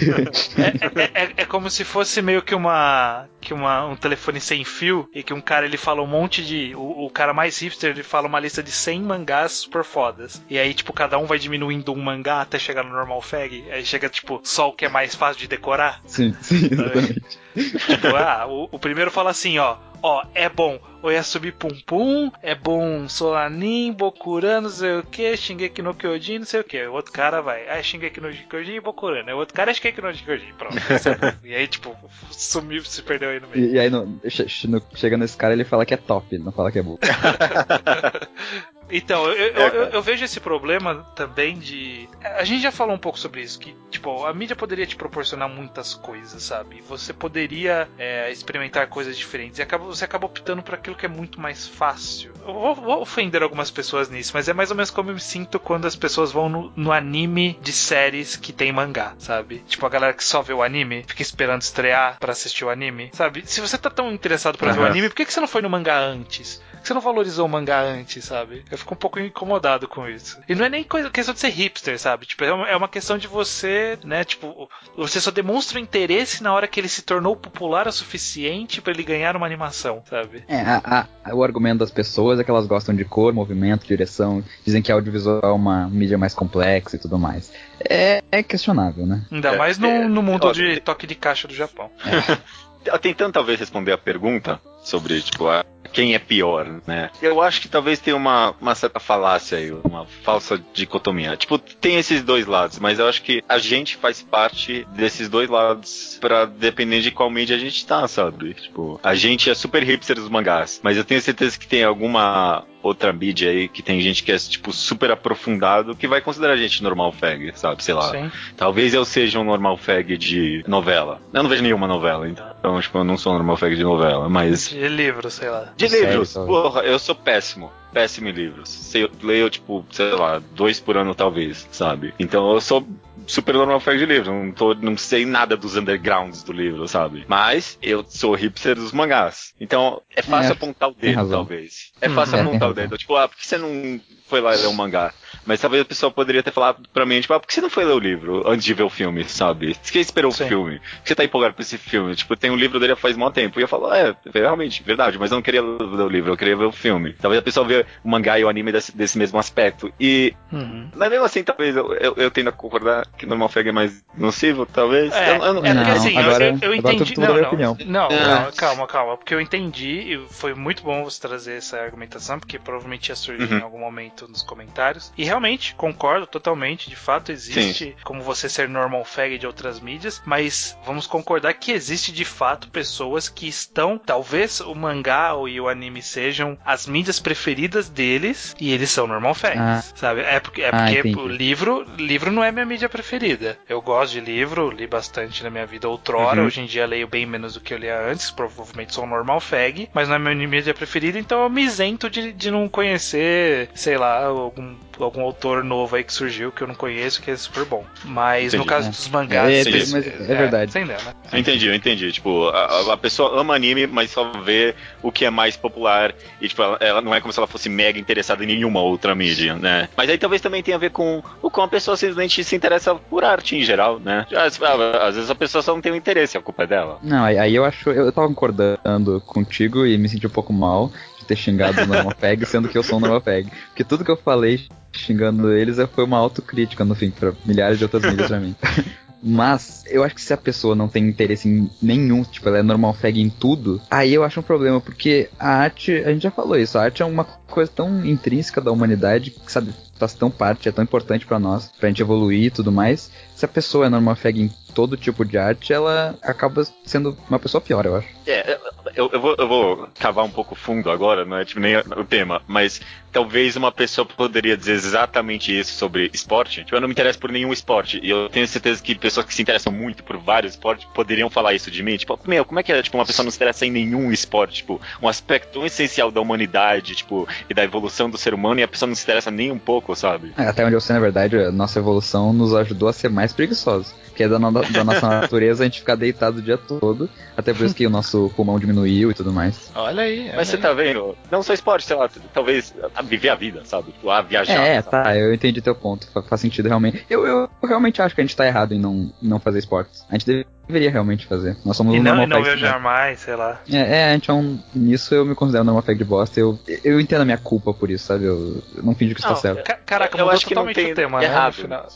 É, é- é como se fosse meio que uma que uma, um telefone sem fio e que um cara ele fala um monte de o, o cara mais hipster ele fala uma lista de 100 mangás super fodas. E aí tipo cada um vai diminuindo um mangá até chegar no normal fag. Aí chega tipo só o que é mais fácil de decorar. Sim, sim, exatamente. tipo ah o, o primeiro fala assim ó ó é bom Oyasubi Pum Pum, é bom Solanin, Bokuran, não sei o que, Shingeki no Kyojin, não sei o que. O outro cara vai, ah, é Shingeki no Kyojin e Bokuran. Aí O outro cara é Shingeki no Kyojin, pronto. e aí, tipo, sumiu, se perdeu aí no meio. E, e aí no- chega nesse cara ele fala que é top, ele não fala que é bom. Então, eu, eu, É, eu- vejo esse problema também de. A gente já falou um pouco sobre isso, que, tipo, a mídia poderia te proporcionar muitas coisas, sabe? Você poderia é, experimentar coisas diferentes. E acaba, você acaba optando por aquilo que é muito mais fácil. Eu vou, vou ofender algumas pessoas nisso, mas é mais ou menos como eu me sinto quando as pessoas vão no, no anime de séries que tem mangá, sabe? Tipo, a galera que só vê o anime, fica esperando estrear pra assistir o anime, sabe? Se você tá tão interessado pra ver o anime, por que, que você não foi no mangá antes? Que você não valorizou o mangá antes, sabe? Eu fico um pouco incomodado com isso. E não é nem coisa, questão de ser hipster, sabe? Tipo, é uma, é questão de você, né? Tipo, você só demonstra o interesse na hora que ele se tornou popular o suficiente pra ele ganhar uma animação, sabe? É, a- a- o argumento das pessoas é que elas gostam de cor, movimento, direção, dizem que audiovisual é uma mídia mais complexa e tudo mais. É, é questionável, né? Ainda É, mais no, é, no mundo ó, de toque de caixa do Japão. tentando talvez responder a pergunta sobre, tipo, a, quem é pior, né? Eu acho que talvez tenha uma, uma certa falácia aí, uma falsa dicotomia. Tipo, tem esses dois lados, mas eu acho que a gente faz parte desses dois lados pra depender de qual mídia a gente tá, sabe? Tipo, a gente é super hipster dos mangás, mas eu tenho certeza que tem alguma outra mídia aí que tem gente que é, tipo, super aprofundado que vai considerar a gente normal fag, sabe? Sei lá. Sim. Talvez eu seja um normal fag de novela. Eu não vejo nenhuma novela, então, tipo, eu não sou um normal fag de novela, mas. De livro, sei lá. De Sério, livros, porra, eu sou péssimo. Péssimo em livros. Sei, eu leio, tipo, sei lá, dois por ano talvez, sabe? Então eu sou super normal fag de livro. Não, tô, não sei nada dos undergrounds do livro, sabe? Mas eu sou hipster dos mangás. Então é fácil É, apontar o dedo, talvez. É Hum, fácil é, apontar o dedo. Tipo, ah, por que você não foi lá ler um mangá? Mas talvez a pessoa poderia ter falado pra mim, tipo, ah, por que você não foi ler o livro antes de ver o filme, sabe? Por que você esperou Sim. o filme? Por que você tá empolgado pra esse filme? Tipo, tem um livro dele faz mó tempo. E eu falo, é, realmente, verdade, mas eu não queria ler o livro, eu queria ver o filme. Talvez a pessoa vê o mangá e o anime desse, desse mesmo aspecto. E, Uhum. mas mesmo assim, talvez eu, eu, eu tendo a concordar que normal fag é mais nocivo, talvez. É, Eu- eu não- é porque Não, assim, eu- agora- eu, eu entendi. não, não, opinião. não, É. calma, calma, calma, porque eu entendi e foi muito bom você trazer essa argumentação, porque provavelmente ia surgir Uhum. em algum momento nos comentários. E realmente, concordo totalmente, de fato existe como você ser normal fag de outras mídias, mas vamos concordar que existe de fato pessoas que estão, talvez o mangá ou e o anime sejam as mídias preferidas deles e eles são normal fags, Ah. sabe? É porque, é Ah, porque entendi. o livro, livro não é minha mídia preferida. Eu gosto de livro, li bastante na minha vida outrora, Uhum. hoje em dia leio bem menos do que eu lia antes, provavelmente sou um normal fag, mas não é minha mídia preferida, então eu me isento de, de não conhecer, sei lá, algum, algum autor novo aí que surgiu que eu não conheço, que é super bom. Mas no Entendi. caso É. dos mangás, É, eles- mas é verdade. Sem dela, né? Eu entendi, eu entendi. Tipo, a, a pessoa ama anime, mas só vê o que é mais popular. E, tipo, ela, ela não é como se ela fosse mega interessada em nenhuma outra mídia, né? Mas aí talvez também tenha a ver com o como a pessoa simplesmente se interessa por arte em geral, né? Às, às vezes a pessoa só não tem o interesse, a culpa é dela. Não, aí, aí eu acho. Eu tava concordando contigo e me senti um pouco mal ter xingado o Normal Peg, sendo que eu sou um Normal Peg. Porque tudo que eu falei xingando eles foi uma autocrítica, no fim, pra milhares de outras mídias pra mim. Mas eu acho que se a pessoa não tem interesse em nenhum, tipo, ela é normal fag em tudo, aí eu acho um problema, porque a arte, a gente já falou isso, a arte é uma coisa tão intrínseca da humanidade, que sabe, faz tão parte, é tão importante pra nós, pra gente evoluir e tudo mais. Se a pessoa é normal fag em todo tipo de arte, ela acaba sendo uma pessoa pior, eu acho. É, eu, eu, vou, eu vou cavar um pouco fundo agora, não é tipo nem o tema, mas talvez uma pessoa poderia dizer exatamente isso sobre esporte. Tipo, eu não me interesso por nenhum esporte. E eu tenho certeza que pessoas que se interessam muito por vários esportes poderiam falar isso de mim. Tipo, meu, como é que é, tipo, uma pessoa não se interessa em nenhum esporte? Tipo, um aspecto tão essencial da humanidade, tipo, e da evolução do ser humano, e a pessoa não se interessa nem um pouco, sabe? É, Até onde eu sei, na verdade, a nossa evolução nos ajudou a ser mais preguiçosos. Porque é da, no- da nossa natureza a gente ficar deitado o dia todo, até por isso que o nosso pulmão diminuiu e tudo mais. Olha aí. olha Mas você aí. tá vendo? Não só esporte, sei lá, talvez a viver a vida, sabe? Tipo, a viajar. É, sabe? tá, eu entendi teu ponto, fa- faz sentido realmente. Eu, eu realmente acho que a gente tá errado em não, não fazer esportes. A gente deveria realmente fazer. Nós somos E um não, normal e não fag, viajar né? mais, sei lá. É, é, a gente é um. Nisso eu me considero um normal fag de bosta. Eu, eu entendo a minha culpa por isso, sabe? Eu, eu não fingi que isso Não, tá certo. Ca- Caraca, Eu acho que não totalmente tem o tema, errado. né? No final.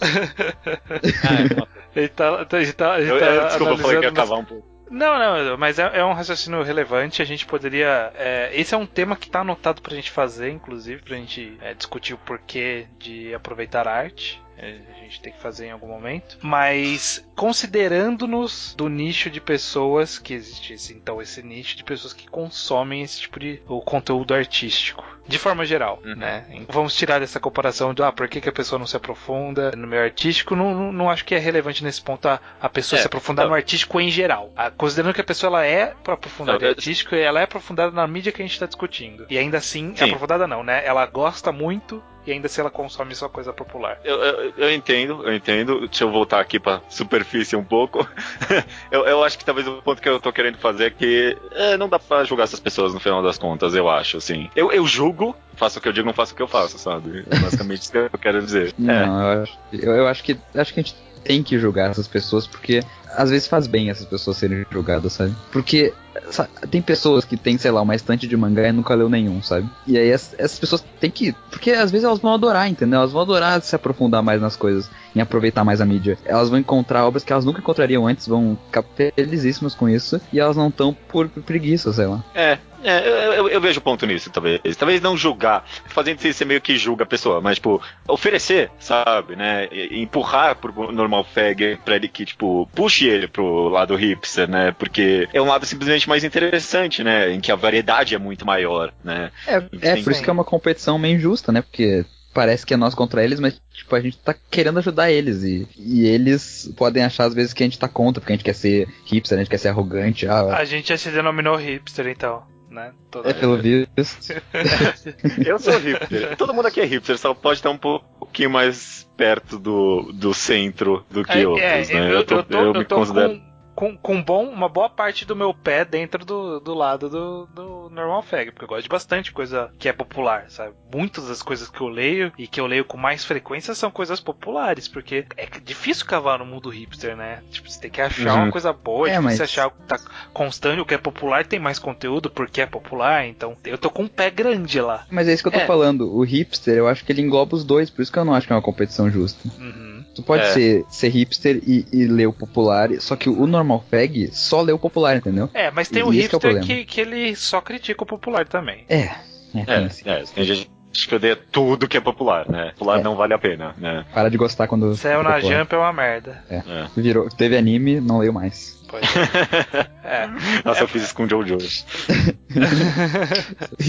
É, ele tá, ele tá, ele eu, tá eu- desculpa, eu falei que ia cavar um pouco. Não, não, mas é, é um raciocínio relevante. A gente poderia. é, esse é um tema que tá anotado pra gente fazer, inclusive, pra gente é, discutir o porquê de aproveitar a arte. É, a gente tem que fazer em algum momento. Mas considerando-nos do nicho de pessoas que existisse, então, esse nicho de pessoas que consomem esse tipo de o conteúdo artístico. De forma geral, Uhum. né? Vamos tirar dessa comparação de ah, por que, que a pessoa não se aprofunda no meio artístico. Não, não, não acho que é relevante nesse ponto a, a pessoa É, se aprofundar no artístico em geral. Ah, considerando que a pessoa ela é para aprofundar Não, eu- artístico, ela é aprofundada na mídia que a gente está discutindo. E ainda assim, Sim. aprofundada não, né? Ela gosta muito e ainda assim ela consome só coisa popular. Eu, eu, eu entendo, eu entendo. Deixa eu voltar aqui pra superfície um pouco. eu, eu acho que talvez o ponto que eu tô querendo fazer é que é, não dá pra julgar essas pessoas no final das contas, eu acho, assim. Eu, eu julgo, faça o que eu digo, não faça o que eu faço, sabe? É basicamente isso que eu quero dizer. É. Não, eu, acho, eu, eu acho que acho que a gente tem que julgar essas pessoas porque às vezes faz bem essas pessoas serem julgadas, sabe? Porque sabe, tem pessoas que tem, sei lá, uma estante de mangá e nunca leu nenhum, sabe? E aí as- essas pessoas têm que. Porque às vezes elas vão adorar, entendeu? Elas vão adorar se aprofundar mais nas coisas, em aproveitar mais a mídia. Elas vão encontrar obras que elas nunca encontrariam antes, vão ficar felizíssimas com isso, e elas não estão por preguiça, sei lá. É, é, eu, eu- eu vejo ponto nisso, talvez. Talvez não julgar, fazendo isso você meio que julga a pessoa, mas, tipo, oferecer, sabe, né? E- empurrar pro normal fag pra ele que, tipo, puxe ele pro lado hipster, né? Porque é um lado simplesmente mais interessante, né? Em que a variedade é muito maior, né? É, é por isso que é uma competição meio injusta, né? Porque parece que é nós contra eles, mas tipo, a gente tá querendo ajudar eles. E, e eles podem achar às vezes que a gente tá contra, porque a gente quer ser hipster, a gente quer ser arrogante. Ah, A gente já se denominou hipster, então, né? Todo- é pelo visto. Eu sou hipster. Todo mundo aqui é hipster, só pode estar um pouquinho mais perto do, do centro do que É, outros, é, né? eu, eu tô, eu eu me tô considero. com, com, com bom, uma boa parte do meu pé dentro do, do lado do, do normal fag, porque eu gosto de bastante coisa que é popular, sabe? Muitas das coisas que eu leio e que eu leio com mais frequência são coisas populares, porque é difícil cavar no mundo hipster, né? Tipo, você tem que achar Uhum. uma coisa boa, É, é, difícil mas- achar o que tá constante, o que é popular tem mais conteúdo porque é popular, então eu tô com um pé grande lá. Mas é isso que eu tô É. falando. O hipster, eu acho que ele engloba os dois, por isso que eu não acho que é uma competição justa. Uhum. Tu pode É. ser, ser hipster e, e ler o popular, só que o normal fag só lê o popular, entendeu? É, mas tem E o é o hipster problema. que, que ele só critica o popular também. É, é, tem É, esse. é, tem gente que odeia tudo que é popular, né? Popular É. não vale a pena, né? Para de gostar quando. Saiu fica na popular. Jump é uma merda. É. Virou, teve anime, não leio mais. Pode ser. É. Nossa, É. eu fiz isso com o Jojo. Você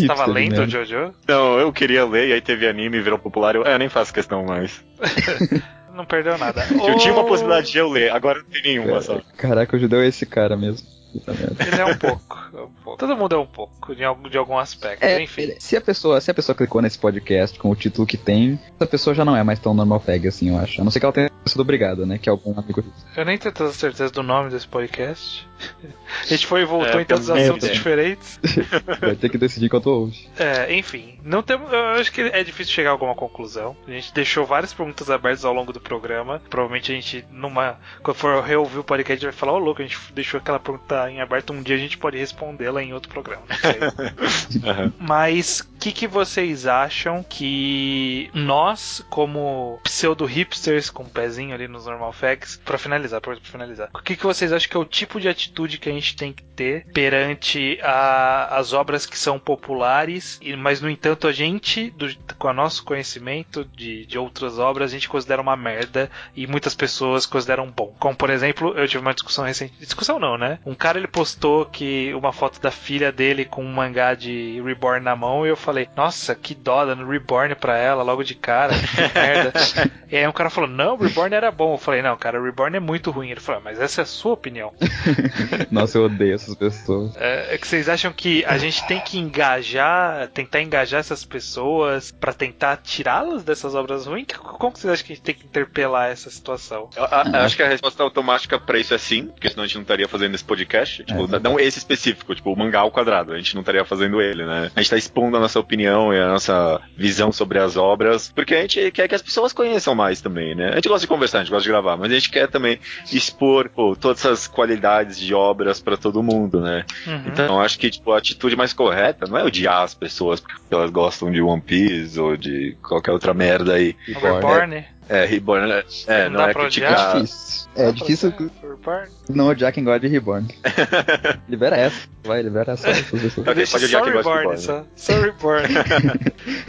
tava de lendo, merda. Jojo? Não, eu queria ler, e aí teve anime e virou popular. Eu, é, eu nem faço questão mais. Não perdeu nada. Eu tinha uma possibilidade de eu ler, agora não tem nenhuma só. Caraca, o judeu é esse cara mesmo. Ele é um pouco, é um pouco. Todo mundo é um pouco, de algum, de algum aspecto. É, Enfim. se a pessoa, se a pessoa clicou nesse podcast com o título que tem, essa pessoa já não é mais tão normal fag assim, eu acho. A não ser que ela tenha sido obrigada, né? Que é algum amigo. Eu nem tenho tanta certeza do nome desse podcast. A gente foi e voltou É, em tantos também assuntos é. diferentes. Vai ter que decidir enquanto ouve. É, enfim, não temos. Eu acho que é difícil chegar a alguma conclusão. A gente deixou várias perguntas abertas ao longo do programa. Provavelmente a gente, numa. Quando for reouvir o podcast, a gente vai falar, ô louco, a gente deixou aquela pergunta em aberto. Um dia a gente pode respondê-la em outro programa. Aham. Mas que, que vocês acham que nós, como pseudo-hipsters com um pezinho ali nos normal facts, pra finalizar, pra finalizar, o que, que vocês acham que é o tipo de atitude que a gente tem que ter perante a- as obras que são populares, mas no entanto a gente, do- com o nosso conhecimento de, de outras obras, a gente considera uma merda e muitas pessoas consideram bom. Como por exemplo, eu tive uma discussão recente, discussão não, né? Um cara ele postou que uma foto da filha dele com um mangá de Reborn na mão e eu falei, nossa, que dó dando Reborn pra ela logo de cara, que merda. e aí um cara falou, não, Reborn era bom. Eu falei, não, cara, Reborn é muito ruim. Ele falou, "Ah, mas essa é a sua opinião. Nossa, eu odeio essas pessoas. É, é que vocês acham que a gente tem que engajar, tentar engajar essas pessoas pra tentar tirá-las dessas obras ruins? Como que vocês acham que a gente tem que interpelar essa situação? Eu, a- eu acho que a resposta automática pra isso é sim, porque senão a gente não estaria fazendo esse podcast. Tipo, É. não esse específico, tipo, o mangá ao quadrado. A gente não estaria fazendo ele, né? A gente tá expondo a nossa opinião e a nossa visão sobre as obras, porque a gente quer que as pessoas conheçam mais também, né? A gente gosta de conversar, a gente gosta de gravar, mas a gente quer também expor pô, todas essas qualidades de obras pra todo mundo, né? Uhum. Então acho que tipo, a atitude mais correta não é odiar as pessoas porque elas gostam de One Piece ou de qualquer outra merda aí. Reborn? É, Reborn, é, é, Não não, dá é pra É odiar? criticar. difícil. É difícil Reborn? não odiar quem gosta de Reborn. libera essa, vai, libera essa. Deixa odiar só Reborn. só, só Reborn.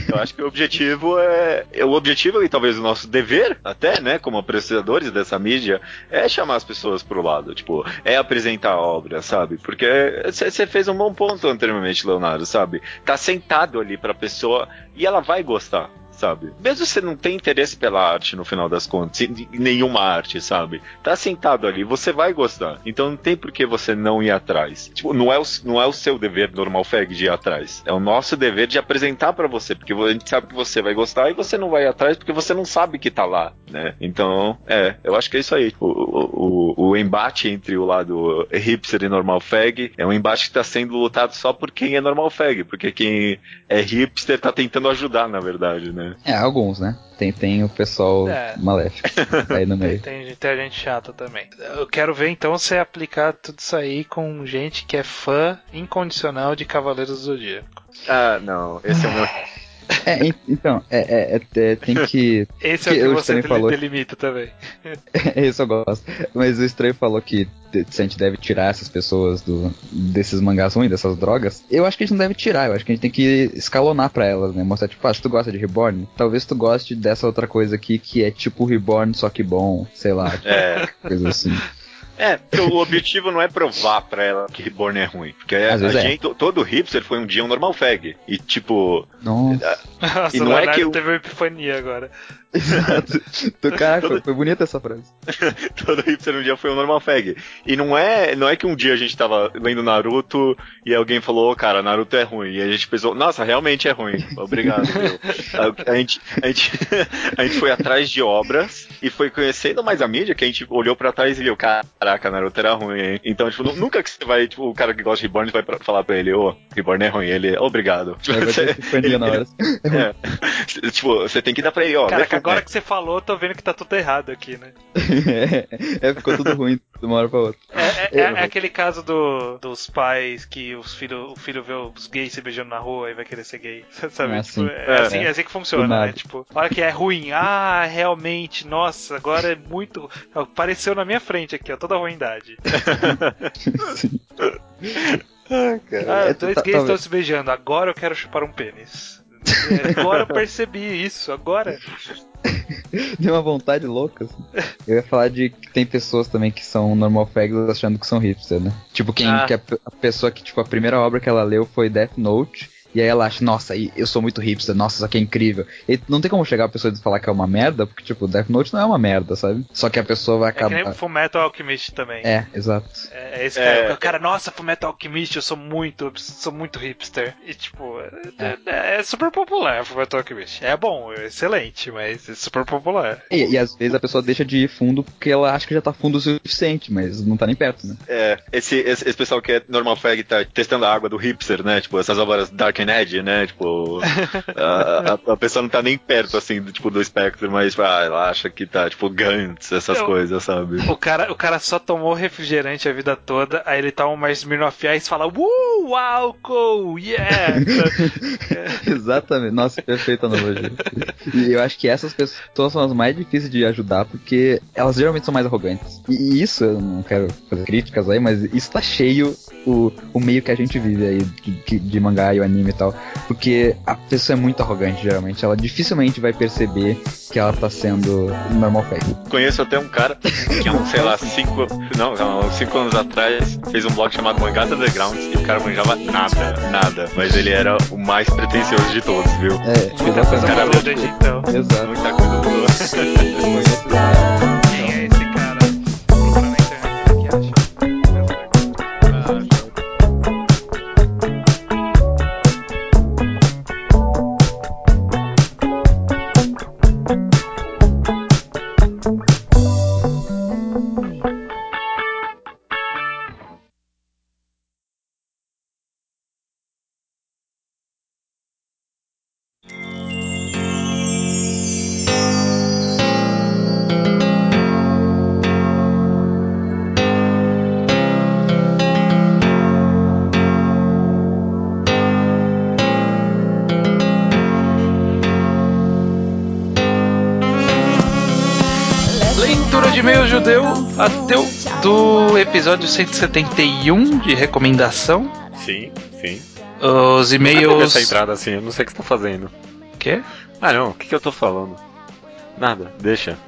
Eu acho que o objetivo é. é O objetivo e talvez o nosso dever, até, né, como apreciadores dessa mídia, é chamar as pessoas pro lado. Tipo, é apresentar a obra, sabe? Porque você fez um bom ponto anteriormente, Leonardo, sabe? Tá sentado ali pra pessoa e ela vai gostar. Sabe? Mesmo se você não tem interesse pela arte no final das contas, nenhuma arte, sabe? Tá sentado ali, você vai gostar. Então não tem por que você não ir atrás. Tipo, não é o, não é o seu dever normal fag de ir atrás. É o nosso dever de apresentar para você, porque a gente sabe que você vai gostar e você não vai atrás porque você não sabe que tá lá, né? Então, é, eu acho que é isso aí. O, o, o, o embate entre o lado hipster e normal fag é um embate que tá sendo lutado só por quem é normal fag, porque quem é hipster tá tentando ajudar, na verdade, né? É, alguns, né? Tem, tem o pessoal É. maléfico aí no Tem, meio. tem, tem gente chata também. Eu quero ver então você aplicar tudo isso aí com gente que é fã incondicional de Cavaleiros do Zodíaco. Ah, não, esse é o meu. É, en- então, é, é- é- é- tem que. Esse é o Que que eu você falou. delimita também. Isso eu gosto. Mas o estranho falou que se a gente deve tirar essas pessoas do, desses mangás ruins, dessas drogas. Eu acho que a gente não deve tirar, eu acho que a gente tem que escalonar pra elas, né? Mostrar, tipo, ah, se tu gosta de Reborn, talvez tu goste dessa outra coisa aqui que é tipo Reborn, só que bom, sei lá, tipo, É, coisa assim. é, porque o objetivo não é provar pra ela que Reborn é ruim. Porque a, é. gente, todo hipster foi um dia um normal fag. E tipo, Nossa, Nossa, E não é que eu- teve uma epifania agora. exato. Caraca, foi, foi bonita essa frase. todo hipster um dia foi um normal fag. E não é, não é que um dia a gente tava lendo Naruto e alguém falou, "Ô, cara, Naruto é ruim. E a gente pensou, nossa, realmente é ruim. Obrigado, viu? a, a gente, a, gente, a gente foi atrás de obras e foi conhecendo mais a mídia que a gente olhou pra trás e viu, caraca, Naruto era ruim, hein? Então, tipo, nu- nunca que você vai, tipo, o cara que gosta de Reborn vai pra, falar pra ele, ô, Reborn é ruim. Ele, obrigado. Epifania na hora. É. tipo, você tem que dar pra ele, ó. Cara, lê que agora que você falou, eu tô vendo que tá tudo errado aqui, né? é, ficou tudo ruim de uma hora pra outra. É, é- é- é aquele caso do, dos pais que os filho, o filho vê os gays se beijando na rua e vai querer ser gay. Sabe? Ah, Tipo, sim. é, É. assim, é assim que funciona, né? Tipo, olha que é ruim. Ah, realmente, nossa, agora é muito. Apareceu na minha frente aqui, ó, toda a ruindade. Sim. Ah, É, dois tá- gays tá- estão se beijando, agora eu quero chupar um pênis. É, Agora eu percebi isso, agora. Deu uma vontade louca, assim. Eu ia falar de que tem pessoas também que são normal fags achando que são hipster, né? Tipo, quem Ah. que a, a pessoa que, tipo, a primeira obra que ela leu foi Death Note. E aí ela acha, nossa, eu sou muito hipster, nossa, isso aqui é incrível. E não tem como chegar a pessoa e falar que é uma merda, porque, tipo, Death Note não é uma merda, sabe? Só que a pessoa vai É que nem acabar. o Fullmetal Alchemist também. É, exato. É, é esse É. cara, o cara, nossa, Fullmetal Alchemist, eu sou muito, sou muito hipster. E tipo, é, é- é super popular Fullmetal Alchemist. É bom, é excelente, mas é super popular. E, e às vezes a pessoa deixa de ir fundo porque ela acha que já tá fundo o suficiente, mas não tá nem perto, né? É, esse, esse, esse pessoal que é normal fag tá testando a água do hipster, né? Tipo, essas obras Dark and Edge, né? Tipo, a, a, pessoa não tá nem perto, assim, do, tipo, do espectro, mas tipo, ah, ela acha que tá, tipo, Gantz, essas coisas, sabe? O cara, o cara só tomou refrigerante a vida toda, aí ele toma mais Smirnoff Ice e fala, Uh, álcool, yeah! Exatamente. Nossa, perfeita analogia. E eu acho que essas pessoas são as mais difíceis de ajudar porque elas geralmente são mais arrogantes. E isso, eu não quero fazer críticas aí, mas isso tá cheio o, o meio que a gente vive aí de, de mangá e o anime e tal. Porque a pessoa é muito arrogante, geralmente. Ela dificilmente vai perceber que ela tá sendo normal fag. Conheço até um cara que há uns, sei lá, cinco, não, cinco anos atrás fez um blog chamado Mangás Underground e o cara manjava nada, nada. Mas ele era o mais pretencioso de todos, viu? É, Muita coisa cara, mudou desde então. Exato. Muita coisa mudou. Episódio 171 de recomendação. Sim, sim. Os e-mails. essa entrada assim, eu não sei o que você tá fazendo. Quê? Ah não, o que, que eu tô falando? Nada, deixa.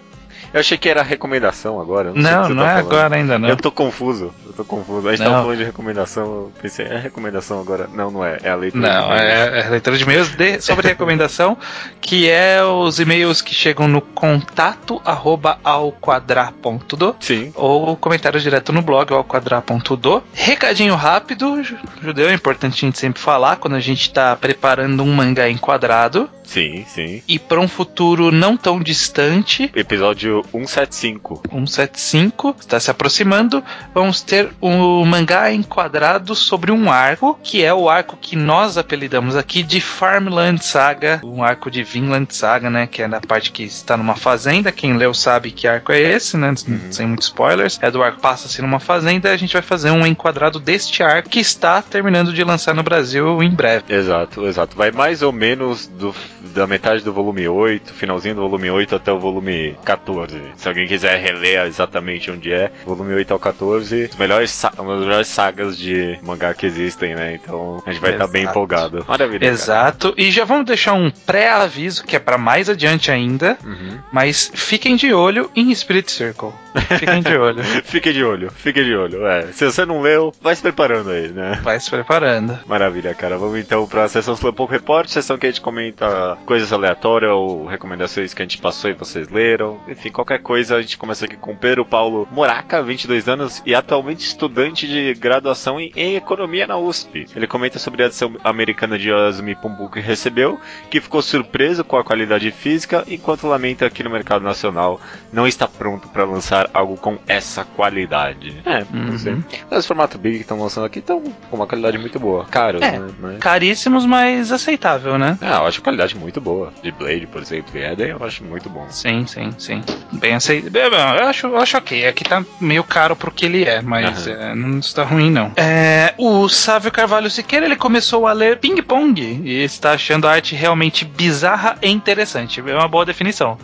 Eu achei que era recomendação agora. Não, Não, não tá é falando. agora ainda não. Eu tô confuso. Eu tô confuso. A gente Não. tava falando de recomendação, eu pensei, é recomendação agora? Não, não é. É a leitura. Não, de e-mails. é, é a leitura de e-mails de- sobre recomendação, que é os e-mails que chegam no contato arroba alquadra.do Sim. ou comentário direto no blog alquadra.do. Recadinho rápido, Ju- Judeu, é importante a gente sempre falar quando a gente tá preparando um mangá enquadrado Sim, sim. e para um futuro não tão distante, Episódio 175. 175, está se aproximando, vamos ter um mangá enquadrado sobre um arco, que é o arco que nós apelidamos aqui de Farmland Saga, um arco de Vinland Saga, né, que é na parte que está numa fazenda, quem leu sabe que arco é esse, né, sem muitos spoilers, é do arco passa-se numa fazenda, e a gente vai fazer um enquadrado deste arco que está terminando de lançar no Brasil em breve. Exato, exato. Vai mais ou menos do, da metade do volume 8, finalzinho do volume 8 até o volume 14. Se alguém quiser reler exatamente onde é, volume 8 ao 14, os melhores uma das melhores sagas de mangá que existem, né? Então a gente vai estar bem Exato. empolgado. Maravilha. cara. Exato, e já vamos deixar um pré-aviso que é para mais adiante ainda, Uhum. Mas fiquem de olho em Spirit Circle. Fiquem de olho. Fique de olho, fique de olho. É, se você não leu, vai se preparando aí, né? Vai se preparando. Maravilha, cara. Vamos então para a sessão Slowpoke Report, sessão que a gente comenta coisas aleatórias ou recomendações que a gente passou e vocês leram. Enfim, qualquer coisa, a gente começa aqui com o Pedro Paulo Moraca, 22 anos e atualmente estudante de graduação em, em Economia na USP. Ele comenta sobre a edição americana de Asumi Pumbu que recebeu, que ficou surpreso com a qualidade física, enquanto lamenta que no mercado nacional não está pronto para lançar algo com essa qualidade. É, não Uhum. sei. Os formato Big que estão lançando aqui estão com uma qualidade muito boa. Caros, É. né? Mas- Caríssimos, mas aceitável, né? Ah, eu acho a qualidade muito boa. De Blade, por exemplo, e Eden eu acho muito bom. Sim, sim, sim. Bem aceitável. Eu acho, eu acho ok. Aqui tá meio caro pro que ele é, mas Aham. é, não está ruim, não. É, o Sávio Carvalho Siqueira ele começou a ler Ping Pong e está achando a arte realmente bizarra e interessante. É uma boa definição.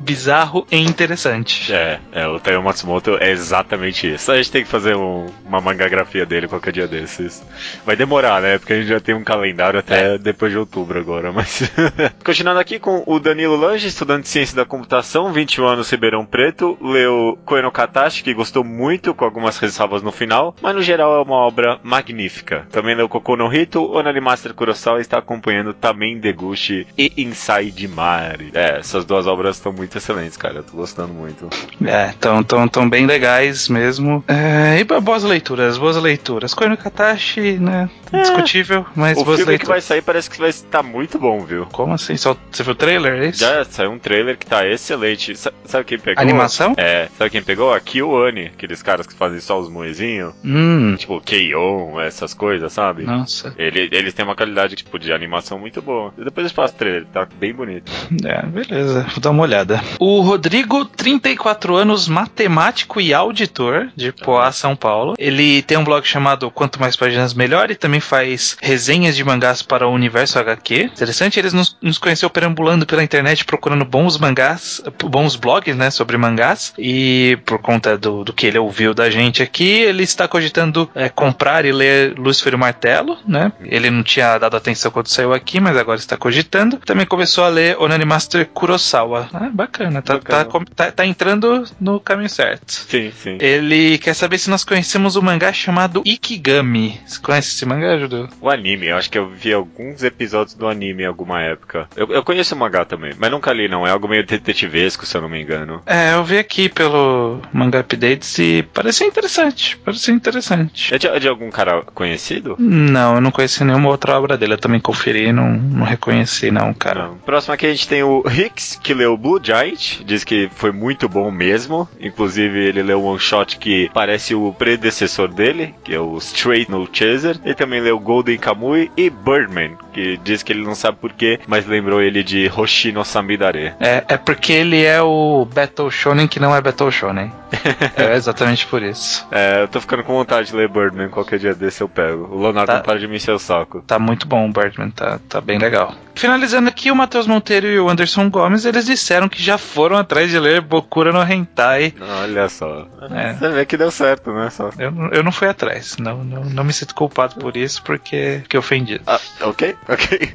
Bizarro e interessante. É, é, o Taiyo Matsumoto é exatamente isso. A gente tem que fazer um- uma mangagrafia dele qualquer dia desses. Vai demorar, né? Porque a gente já tem um calendário até depois de outubro agora, mas. Continuando aqui com o Danilo Lange, estudante de ciência da computação, 21 anos, Ribeirão Preto, leu Koeno Katashi, que gostou muito, com algumas ressalvas no final, mas no geral é uma obra magnífica. Também leu Kokou no Hito, Onani Master Kurosawa está acompanhando Tamen Deguchi e Inside Mari. É, essas duas obras estão muito excelentes, cara. Eu tô gostando muito. É, tão, tão, tão bem legais mesmo. É, e boas leituras, boas leituras. Koino Katashi, né? Discutível, mas o boas filme que vai leituras. sair parece que vai estar muito bom, viu? Como assim? Só, você viu o trailer? É isso? Já saiu um trailer que tá excelente. Sa- Sabe quem pegou? Animação? É, sabe quem pegou? A KyoAni, aqueles caras que fazem só os moezinhos. Hum, Tipo, Keion, essas coisas, sabe? nossa. Ele, eles têm uma qualidade tipo, de animação muito boa. E depois eu faço trailer, tá bem bonito. É, beleza, vou dar uma olhada. O Rodrigo, 34 anos, matemático e auditor de Poá, São Paulo. Ele tem um blog chamado Quanto Mais Páginas Melhor e também faz resenhas de mangás para o Universo HQ. Interessante, eles nos, nos conheceu perambulando pela internet procurando bons mangás, bons blogs, né, sobre mangás. E por conta do, do que ele ouviu da gente aqui, ele está cogitando é, comprar e ler Lúcifer e o Martelo, né? Ele não tinha dado atenção quando saiu aqui, mas agora está cogitando. Também começou a ler Onani Master Kurosawa. Ah, bacana, tá, Bacana. Tá, tá, tá entrando no caminho certo. Sim, sim. Ele quer saber se nós conhecemos o mangá chamado Ikigami. Você conhece esse mangá, Judeu? O anime, eu acho que eu vi alguns episódios do anime em alguma época. Eu, eu conheço o mangá também, mas nunca li não. É algo meio detetivesco, se eu não me engano. É, eu vi aqui pelo Manga Updates e parecia interessante. Parecia interessante. É de, é de algum cara conhecido? Não, eu não conheci nenhuma outra obra dele. Eu também conferi e não, não reconheci, não, cara. Não. Próximo aqui a gente tem o Hicks, que leu Blue Giant, diz que foi muito bom mesmo. Inclusive, ele leu um one shot que parece o predecessor dele, que é o Straight No Chaser. Ele também leu Golden Kamui e Birdman, que diz que ele não sabe porquê, mas lembrou ele de Hoshino Samidare. É, é porque ele é o Battle Shonen que não é Battle Shonen. é exatamente por isso. É, eu tô ficando com vontade de ler Birdman, qualquer dia desse eu pego. O Leonardo Tá. não para de me encher o saco. Tá muito bom o Birdman, tá, tá bem legal. Finalizando aqui, o Matheus Monteiro e o Anderson Gomes, eles disseram que já foram atrás de ler Bokura no Hentai. Olha só. É. Você vê que deu certo, né? Só. Eu, não- eu não fui atrás, não, não, não me sinto culpado por isso, porque fiquei ofendido. Ah, ok. Ok.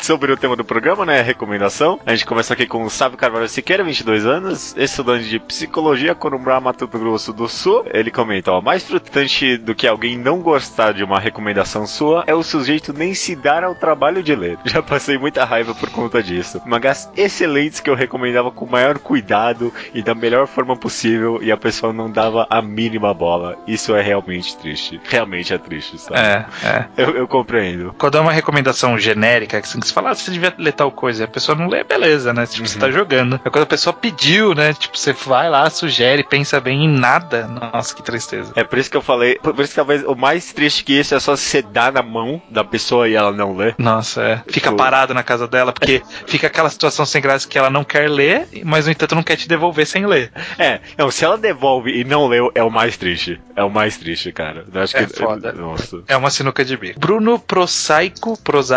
Sobre o tema do programa, né? Recomendação. A gente começa aqui com o Sávio Carvalho Siqueira, 22 anos, estudante de psicologia, Corumbá, Mato Grosso do Sul. Ele comenta: ó, mais frustrante do que alguém não gostar de uma recomendação sua é o sujeito nem se dar ao trabalho de ler. Já passei muita raiva por conta disso. Mangás excelentes que eu recomendava com o maior cuidado e da melhor forma possível e a pessoa não dava a mínima bola. Isso é realmente triste. Realmente é triste, sabe? É, é. Eu, eu compreendo. Quando é uma recomendação genérica, que você fala, ah, você devia ler tal coisa, e a pessoa não lê, beleza, né? Tipo, você tá jogando. É quando a pessoa pediu, né? Tipo, você vai lá, sugere, pensa bem em nada. Nossa, que tristeza. É por isso que eu falei, por isso que talvez o mais triste que isso é só você dar na mão da pessoa e ela não ler. Nossa, é. Fica Eu- parado na casa dela, porque fica aquela situação sem graça que ela não quer ler, mas no entanto não quer te devolver sem ler. É, não, se ela devolve e não leu, é o mais triste. É o mais triste, cara. Eu acho É que. foda. Nossa. É uma sinuca de bico. Bruno Prosaico, Prosaico,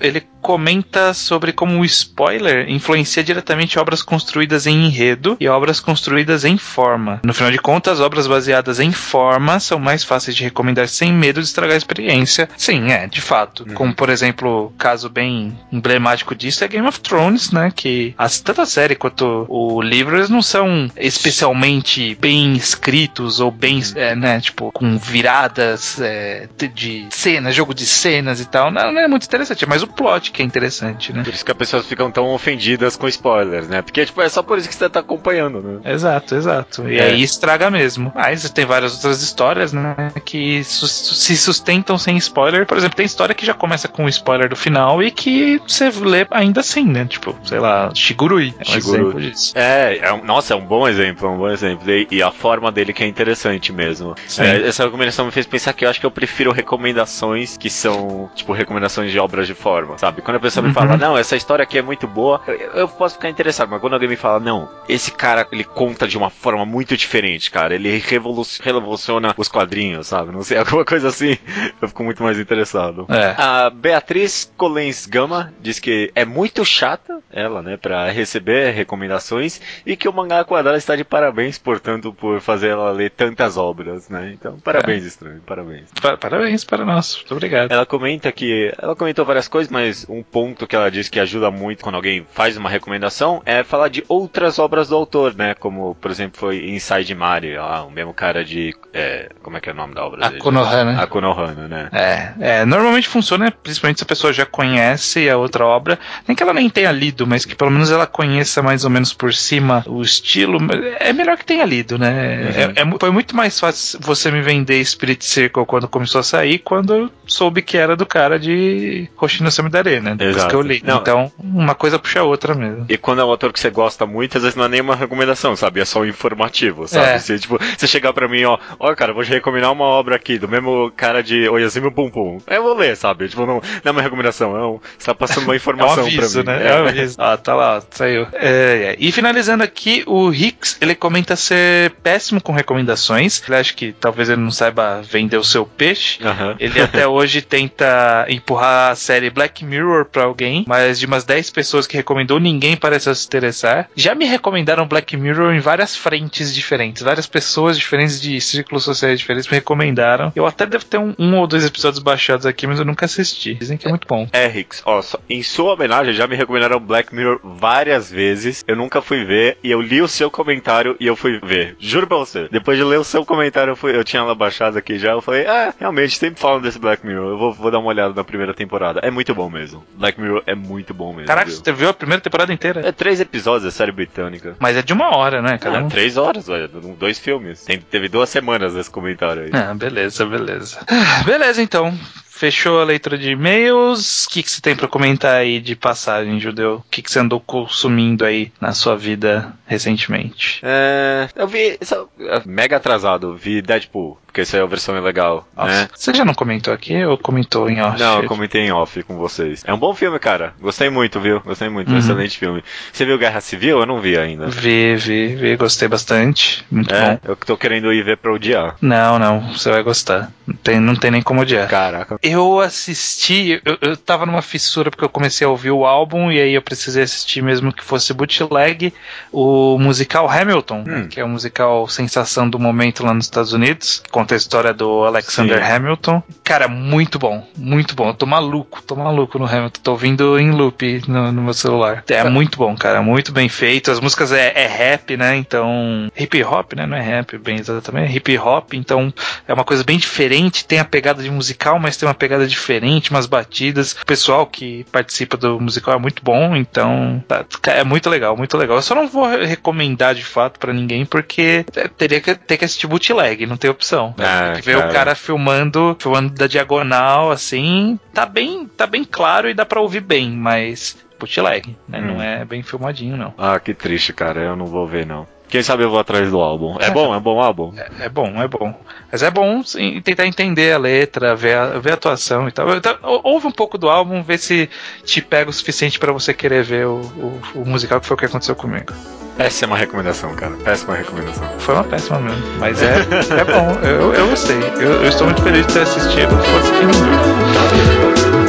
ele comenta sobre como o spoiler influencia diretamente obras construídas em enredo e obras construídas em forma. No final de contas, obras baseadas em forma são mais fáceis de recomendar sem medo de estragar a experiência. Sim, é, de fato. Como, por exemplo, caso bem emblemático disso é Game of Thrones, né? Que as, tanto a série quanto o livro, eles não são especialmente bem escritos ou bem, é, né, tipo, com viradas é, de, de cenas, jogo de cenas e tal. Não, não é muito interessante, é mais o plot que é interessante, né? Por isso que as pessoas ficam tão ofendidas com spoilers, né? Porque, tipo, é só por isso que você tá acompanhando, né? Exato, exato. E É. aí estraga mesmo. Mas tem várias outras histórias, né, que sus- se sustentam sem spoiler. Por exemplo, tem história que já começa com o spoiler do final e que você lê ainda assim, né? Tipo, sei lá, Shigurui. É um Shigurui. exemplo disso. É, é um- nossa, é um bom exemplo, é um bom exemplo. E, e a forma dele que é interessante mesmo. É, essa recomendação me fez pensar que eu acho que eu prefiro recomendações que são, tipo, recomendações de obras de forma, sabe? Quando a pessoa me Uhum. fala, não, essa história aqui é muito boa, eu, eu posso ficar interessado, mas quando alguém me fala, não, esse cara, ele conta de uma forma muito diferente, cara, ele revolu- revoluciona os quadrinhos, sabe? Não sei, alguma coisa assim, eu fico muito mais interessado. É. A Beatriz Colens Gama diz que é muito chata, ela, né, pra receber recomendações e que o mangá quadrado está de parabéns, portanto, por fazer ela ler tantas obras, né? Então, parabéns, estranho, parabéns. Pa- Parabéns para nós. Muito obrigado. Ela comenta que. Ela comentou várias coisas, mas um ponto que ela diz que ajuda muito quando alguém faz uma recomendação é falar de outras obras do autor, né? Como, por exemplo, foi Inside Mari, lá, o mesmo cara de. é, como é que é o nome da obra A dele? Konohana. A Konohana, né? É, é, normalmente funciona, principalmente se a pessoa já conhece a outra obra, nem que ela nem tenha lido, mas que pelo menos ela conheça mais ou menos por cima o estilo, é melhor que tenha lido, né? É- é mu- foi muito mais fácil você me vender Spirit Circle quando começou a sair, quando eu soube que era do cara de Hoshino Samidare, né? Depois Exato. que eu li. Não. Então, uma coisa puxa a outra mesmo. E quando é um autor que você gosta muito, às vezes não é nenhuma recomendação, sabe? É só um informativo, sabe? É. Você, tipo, você chegar pra mim, ó, ó, cara, vou te recomendar uma obra aqui, do mesmo cara de Oyasumi Pum Pum. Eu vou ler, sabe? Tipo, não, não é uma recomendação, é um, você tá passando uma É um informação aviso, pra mim. né? É um aviso. Ah, tá lá, saiu. É, é. E finalizando aqui, o Hicks, ele comenta ser péssimo com recomendações. Ele acha que talvez ele não saiba vender o seu peixe. Ele até hoje tenta empurrar a série Black Mirror pra alguém, mas de umas 10 pessoas que recomendou, ninguém parece se interessar. Já me recomendaram Black Mirror em várias frentes diferentes, várias pessoas diferentes de círculos sociais diferentes me recomendaram. Eu até devo ter um, um ou dois episódios baixados aqui, mas eu nunca assisti. Dizem que é muito bom. É, Rix, ó, só- em sua homenagem já me recomendaram Black Mirror várias vezes. Eu nunca fui ver e eu li o seu comentário e eu fui ver. Juro pra você. Depois de ler o seu comentário, eu, fui, eu tinha ela baixada aqui já. Eu falei, ah, realmente, sempre falam desse Black Mirror. Eu vou, vou dar uma olhada na primeira temporada. É muito bom mesmo. Black Mirror é muito bom mesmo. Caraca, viu? você viu a primeira temporada inteira? É três episódios da série britânica. Mas é de uma hora, né? Cada Ah, um. três horas, olha, dois filmes. Tem- teve duas semanas nesse comentário aí. Ah, beleza, beleza. Ah, Beleza, então. Fechou a leitura de e-mails. O que, que você tem pra comentar aí de passagem, judeu? O que, que você andou consumindo aí na sua vida recentemente? É, eu vi, é, mega atrasado, vi Deadpool, porque essa é a versão legal, né? Você já não comentou aqui ou comentou em off? Não, eu comentei em off com vocês. É um bom filme, cara. Gostei muito, viu? Gostei muito. Uhum. Excelente filme. Você viu Guerra Civil? Eu não vi ainda. Vi, vi, vi, gostei bastante. Muito É, bom. eu tô querendo ir ver pra odiar. Não, não, você vai gostar. Não tem, não tem nem como odiar. Caraca. Eu assisti, eu, eu tava numa fissura porque eu comecei a ouvir o álbum e aí eu precisei assistir mesmo que fosse bootleg, o musical Hamilton, Hum. que é o musical sensação do momento lá nos Estados Unidos, que conta a história do Alexander Sim. Hamilton. Cara, muito bom, muito bom. Eu tô maluco, tô maluco no Hamilton, tô ouvindo em loop no, no meu celular. É muito bom, cara, muito bem feito. As músicas é, é rap, né? Então, hip hop, né? Não é rap, bem exatamente, é hip hop, então é uma coisa bem diferente, tem a pegada de musical, mas tem uma pegada diferente, umas batidas. O pessoal que participa do musical é muito bom, então tá- é muito legal, muito legal. Eu só não vou re- recomendar de fato pra ninguém, porque é, teria que ter que assistir bootleg, não tem opção. Ah, tem que o cara filmando, filmando da diagonal, assim, tá bem, tá bem claro e dá pra ouvir bem, mas bootleg, né? Hum. Não é bem filmadinho, não. Ah, que triste, cara. Eu não vou ver, não. Quem sabe eu vou atrás do álbum. É bom? É bom álbum? É bom, é bom. Mas é bom sim, tentar entender a letra, ver a, ver a atuação e tal. Então, ou- ouve um pouco do álbum, ver se te pega o suficiente pra você querer ver o, o, o musical, que foi o que aconteceu comigo. É uma recomendação, cara. Péssima recomendação. Foi uma péssima mesmo, mas é, é bom, eu, eu gostei. Eu, eu estou muito feliz de ter assistido, fosse que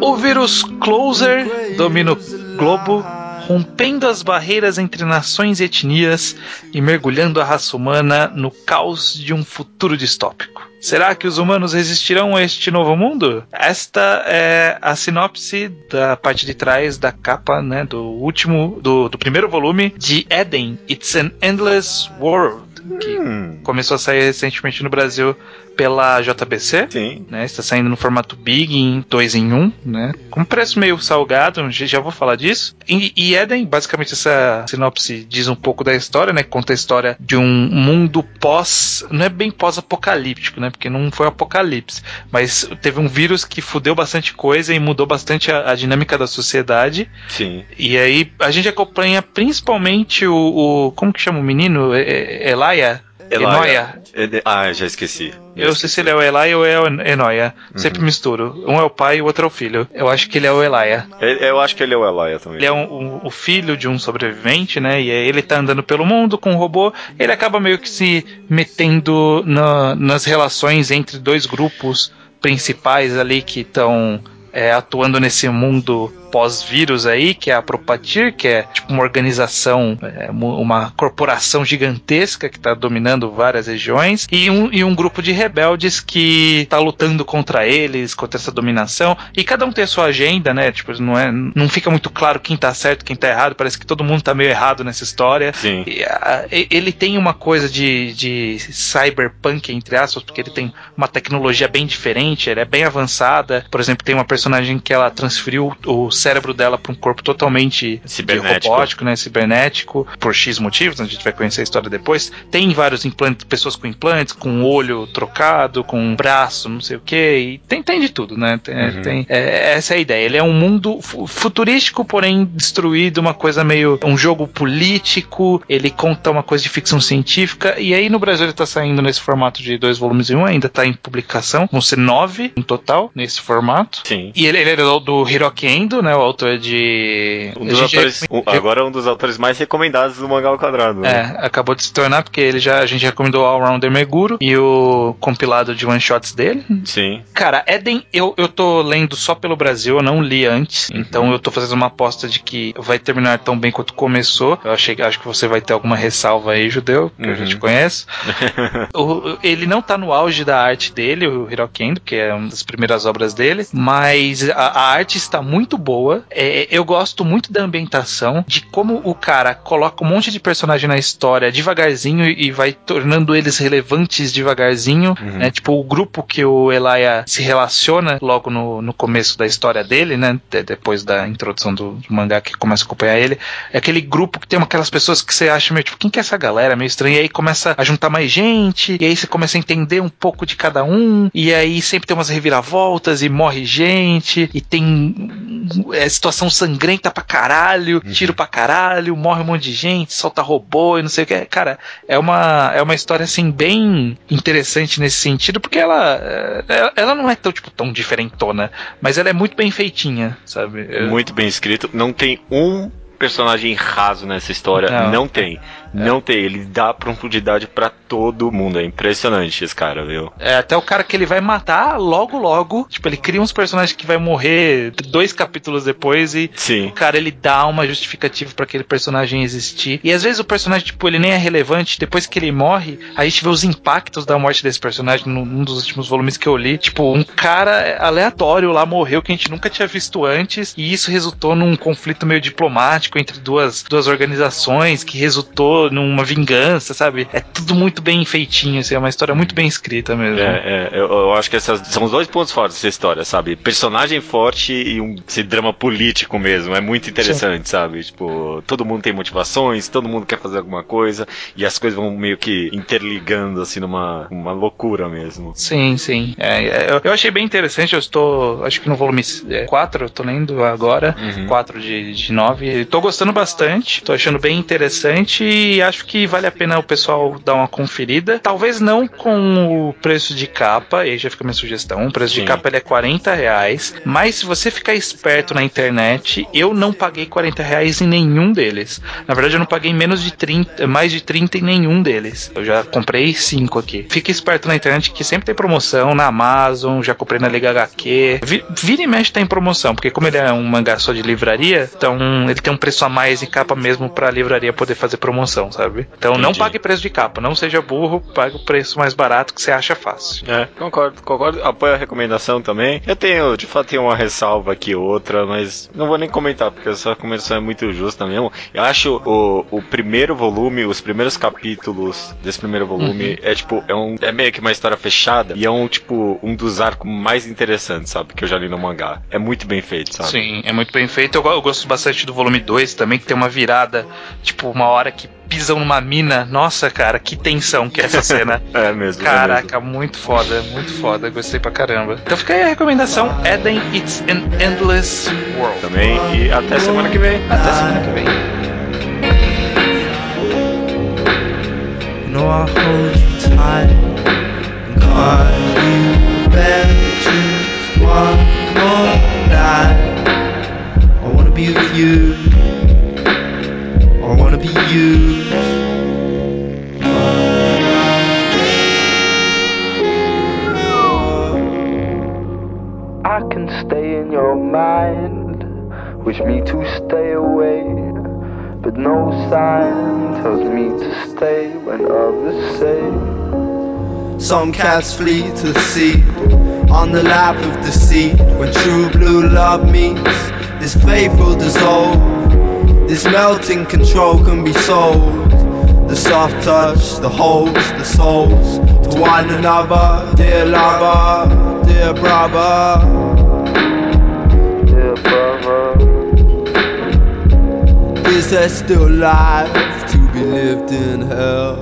O vírus Closer domina o globo, rompendo as barreiras entre nações e etnias e mergulhando a raça humana no caos de um futuro distópico. Será que os humanos resistirão a este novo mundo? Esta é a sinopse da parte de trás da capa, né, do último, do, do primeiro volume de Eden. It's an Endless World, que Hum, começou a sair recentemente no Brasil pela JBC sim. né? Está saindo no formato Big em 2 em 1, um, né? Com preço meio salgado, já vou falar disso. E, e Eden, basicamente essa sinopse diz um pouco da história, né? Conta a história de um mundo pós, não é bem pós-apocalíptico, né? Porque não foi apocalipse, mas teve um vírus que fudeu bastante coisa e mudou bastante a, a dinâmica da sociedade. Sim. E aí a gente acompanha principalmente o, o como que chama o menino? Elaia? Enoia? Ah, já esqueci. Eu sei se ele é o Elaia ou é o Enoia. Sempre misturo. Um é o pai e o outro é o filho. Eu acho que ele é o Elaia. Ele- Eu acho que ele é o Elaia também. Ele é um- um- o filho de um sobrevivente, né? E ele tá andando pelo mundo com um robô. Ele acaba meio que se metendo na- nas relações entre dois grupos principais ali que estão atuando nesse mundo pós-vírus aí, que é a Propatir, que é tipo uma organização, é, uma corporação gigantesca que está dominando várias regiões, e um, e um grupo de rebeldes que está lutando contra eles, contra essa dominação, e cada um tem a sua agenda, né? Tipo, não, é, não fica muito claro quem tá certo, quem tá errado, parece que todo mundo tá meio errado nessa história. Sim. E, a- ele tem uma coisa de, de cyberpunk, entre aspas, porque ele tem uma tecnologia bem diferente, ela é bem avançada. Por exemplo, tem uma personagem que ela transferiu o cérebro dela para um corpo totalmente Cibernético. robótico, né, cibernético, por X motivos, a gente vai conhecer a história depois. Tem vários implantes, pessoas com implantes, com olho trocado, com um braço, não sei o que, e tem, tem de tudo, né? Tem, Uhum. tem- é, essa é a ideia. Ele é um mundo fu- futurístico, porém destruído, uma coisa meio um jogo político. Ele conta uma coisa de ficção científica e aí no Brasil ele tá saindo nesse formato de dois volumes em um, ainda tá em publicação, vão ser nove em total nesse formato. Sim. E ele, ele é do, Hiroki Endo, né? O autor de. Um dos a gente- autores, um- agora é um dos autores mais recomendados do Mangá ao Quadrado. né? É, acabou de se tornar, porque ele já, a gente recomendou o All Rounder Meguro e o compilado de one shots dele. Sim. Cara, Eden, eu, eu tô lendo só pelo Brasil, eu não li antes, então eu tô fazendo uma aposta de que vai terminar tão bem quanto começou. Eu achei, acho que você vai ter alguma ressalva aí, judeu, que Uhum. te conheço. O- ele não tá no auge da arte dele, o Hiroki Endo, que é uma das primeiras obras dele, mas a, a arte está muito boa. É, eu gosto muito da ambientação, de como o cara coloca um monte de personagem na história devagarzinho e vai tornando eles relevantes devagarzinho, Uhum. né? Tipo, o grupo que o Elia se relaciona logo no, no começo da história dele, né? de- depois da introdução do, do mangá que começa a acompanhar ele, é aquele grupo que tem aquelas pessoas que você acha meio tipo, quem que é essa galera? Meio estranha. E aí começa a juntar mais gente, e aí você começa a entender um pouco de cada um, e aí sempre tem umas reviravoltas e morre gente, e tem é, situação sangrenta pra caralho, tiro pra caralho, morre um monte de gente, solta robô e não sei o que. Cara, é uma, é uma história assim bem interessante nesse sentido, porque ela, é, ela não é tão, tipo, tão diferentona, mas ela é muito bem feitinha, sabe? Eu- Muito bem escrito. Não tem um personagem raso nessa história. Não. Não, tem. Não tem. Ele dá profundidade pra todo mundo. É impressionante esse cara, viu? É, até o cara que ele vai matar logo, logo. Tipo, ele cria uns personagens que vai morrer dois capítulos depois e. Sim. Cara, ele dá uma justificativa pra aquele personagem existir. E às vezes o personagem, tipo, ele nem é relevante. Depois que ele morre, a gente vê os impactos da morte desse personagem num num dos últimos volumes que eu li. Tipo, um cara aleatório lá morreu que a gente nunca tinha visto antes. E isso resultou num conflito meio diplomático entre duas, duas organizações que resultou numa vingança, sabe? É tudo muito bem feitinho, assim, é uma história muito bem escrita mesmo. É, é, eu, eu acho que esses são os dois pontos fortes dessa história, sabe? Personagem forte e um esse drama político mesmo. É muito interessante, sabe? Tipo, todo mundo tem motivações, todo mundo quer fazer alguma coisa e as coisas vão meio que interligando, assim, numa uma loucura mesmo. Sim, sim. É, é, eu, eu achei bem interessante. Eu estou, acho que no volume 4, eu tô lendo agora. Uhum. 4 de, de 9. Tô gostando bastante. Tô achando bem interessante e acho que vale a pena o pessoal dar uma conferida. Talvez não com o preço de capa, aí já fica a minha sugestão. O preço Sim. de capa ele é 40 reais. Mas se você ficar esperto na internet, eu não paguei 40 reais em nenhum deles. Na verdade, eu não paguei menos de 30, mais de 30 em nenhum deles. Eu já comprei 5 aqui. Fica esperto na internet que sempre tem promoção na Amazon, já comprei na Liga HQ. Vi- Vira e mexe tá em promoção, porque como ele é um mangá só de livraria, então ele tem um preço a mais em capa mesmo pra livraria poder fazer promoção, sabe? Então não Entendi. pague preço de capa, não seja burro, pague o preço mais barato que você acha fácil. É, concordo, concordo. Apoio a recomendação também. Eu tenho, de fato, tenho uma ressalva aqui outra, mas não vou nem comentar, porque essa recomendação é muito justa mesmo. Eu acho o, o primeiro volume, os primeiros capítulos desse primeiro volume, é tipo, é, um, é meio que uma história fechada e é um, tipo, um dos arcos mais interessantes, sabe? Que eu já li no mangá. É muito bem feito, sabe? Sim, é muito bem feito. Eu, eu gosto bastante do volume 2 também, que tem uma virada, tipo, uma hora que pisam numa mina. Nossa, cara, que tensão que é essa cena. É mesmo. é mesmo. Caraca, muito foda, muito foda, gostei pra caramba. Então fica aí a recomendação: Eden It's an Endless World. Também. E até semana que vem. Até semana que vem. Know hold you tight and call you back just one more night. I wanna be with you. I be used. I can stay in your mind. Wish me to stay away. But no sign tells me to stay when others say. Some cats flee to the sea on the lap of deceit. When true blue love meets, this faith will dissolve. This melting control can be sold. The soft touch, the holds, the souls to one another. Dear lover, dear brother, dear brother. Is there still life to be lived in hell?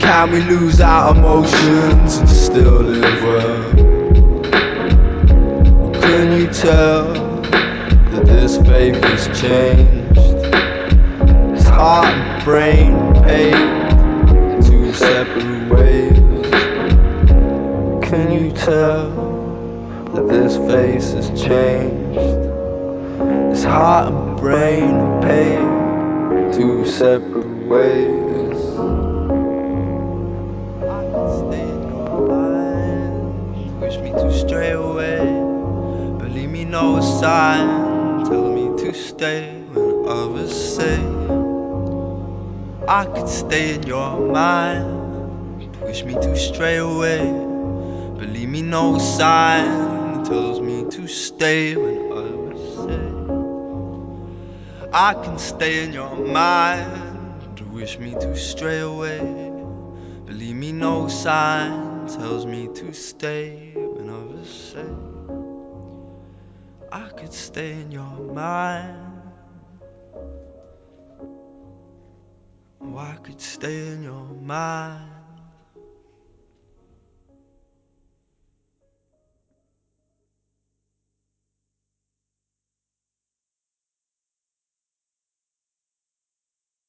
Can we lose our emotions and still live well? Can you tell this has changed? This heart and brain paved two separate ways. Can you tell that this face has changed? This heart and brain paved two separate ways. Wish me to stray away, but leave me no sign, to stay when others say. I could stay in your mind, wish me to stray away, but leave me no sign, tells me to stay when others say I can stay in your mind. Wish me to stray away. Believe me, no sign tells me to stay when others say I could stay in your mind. Oh, I could stay in your mind.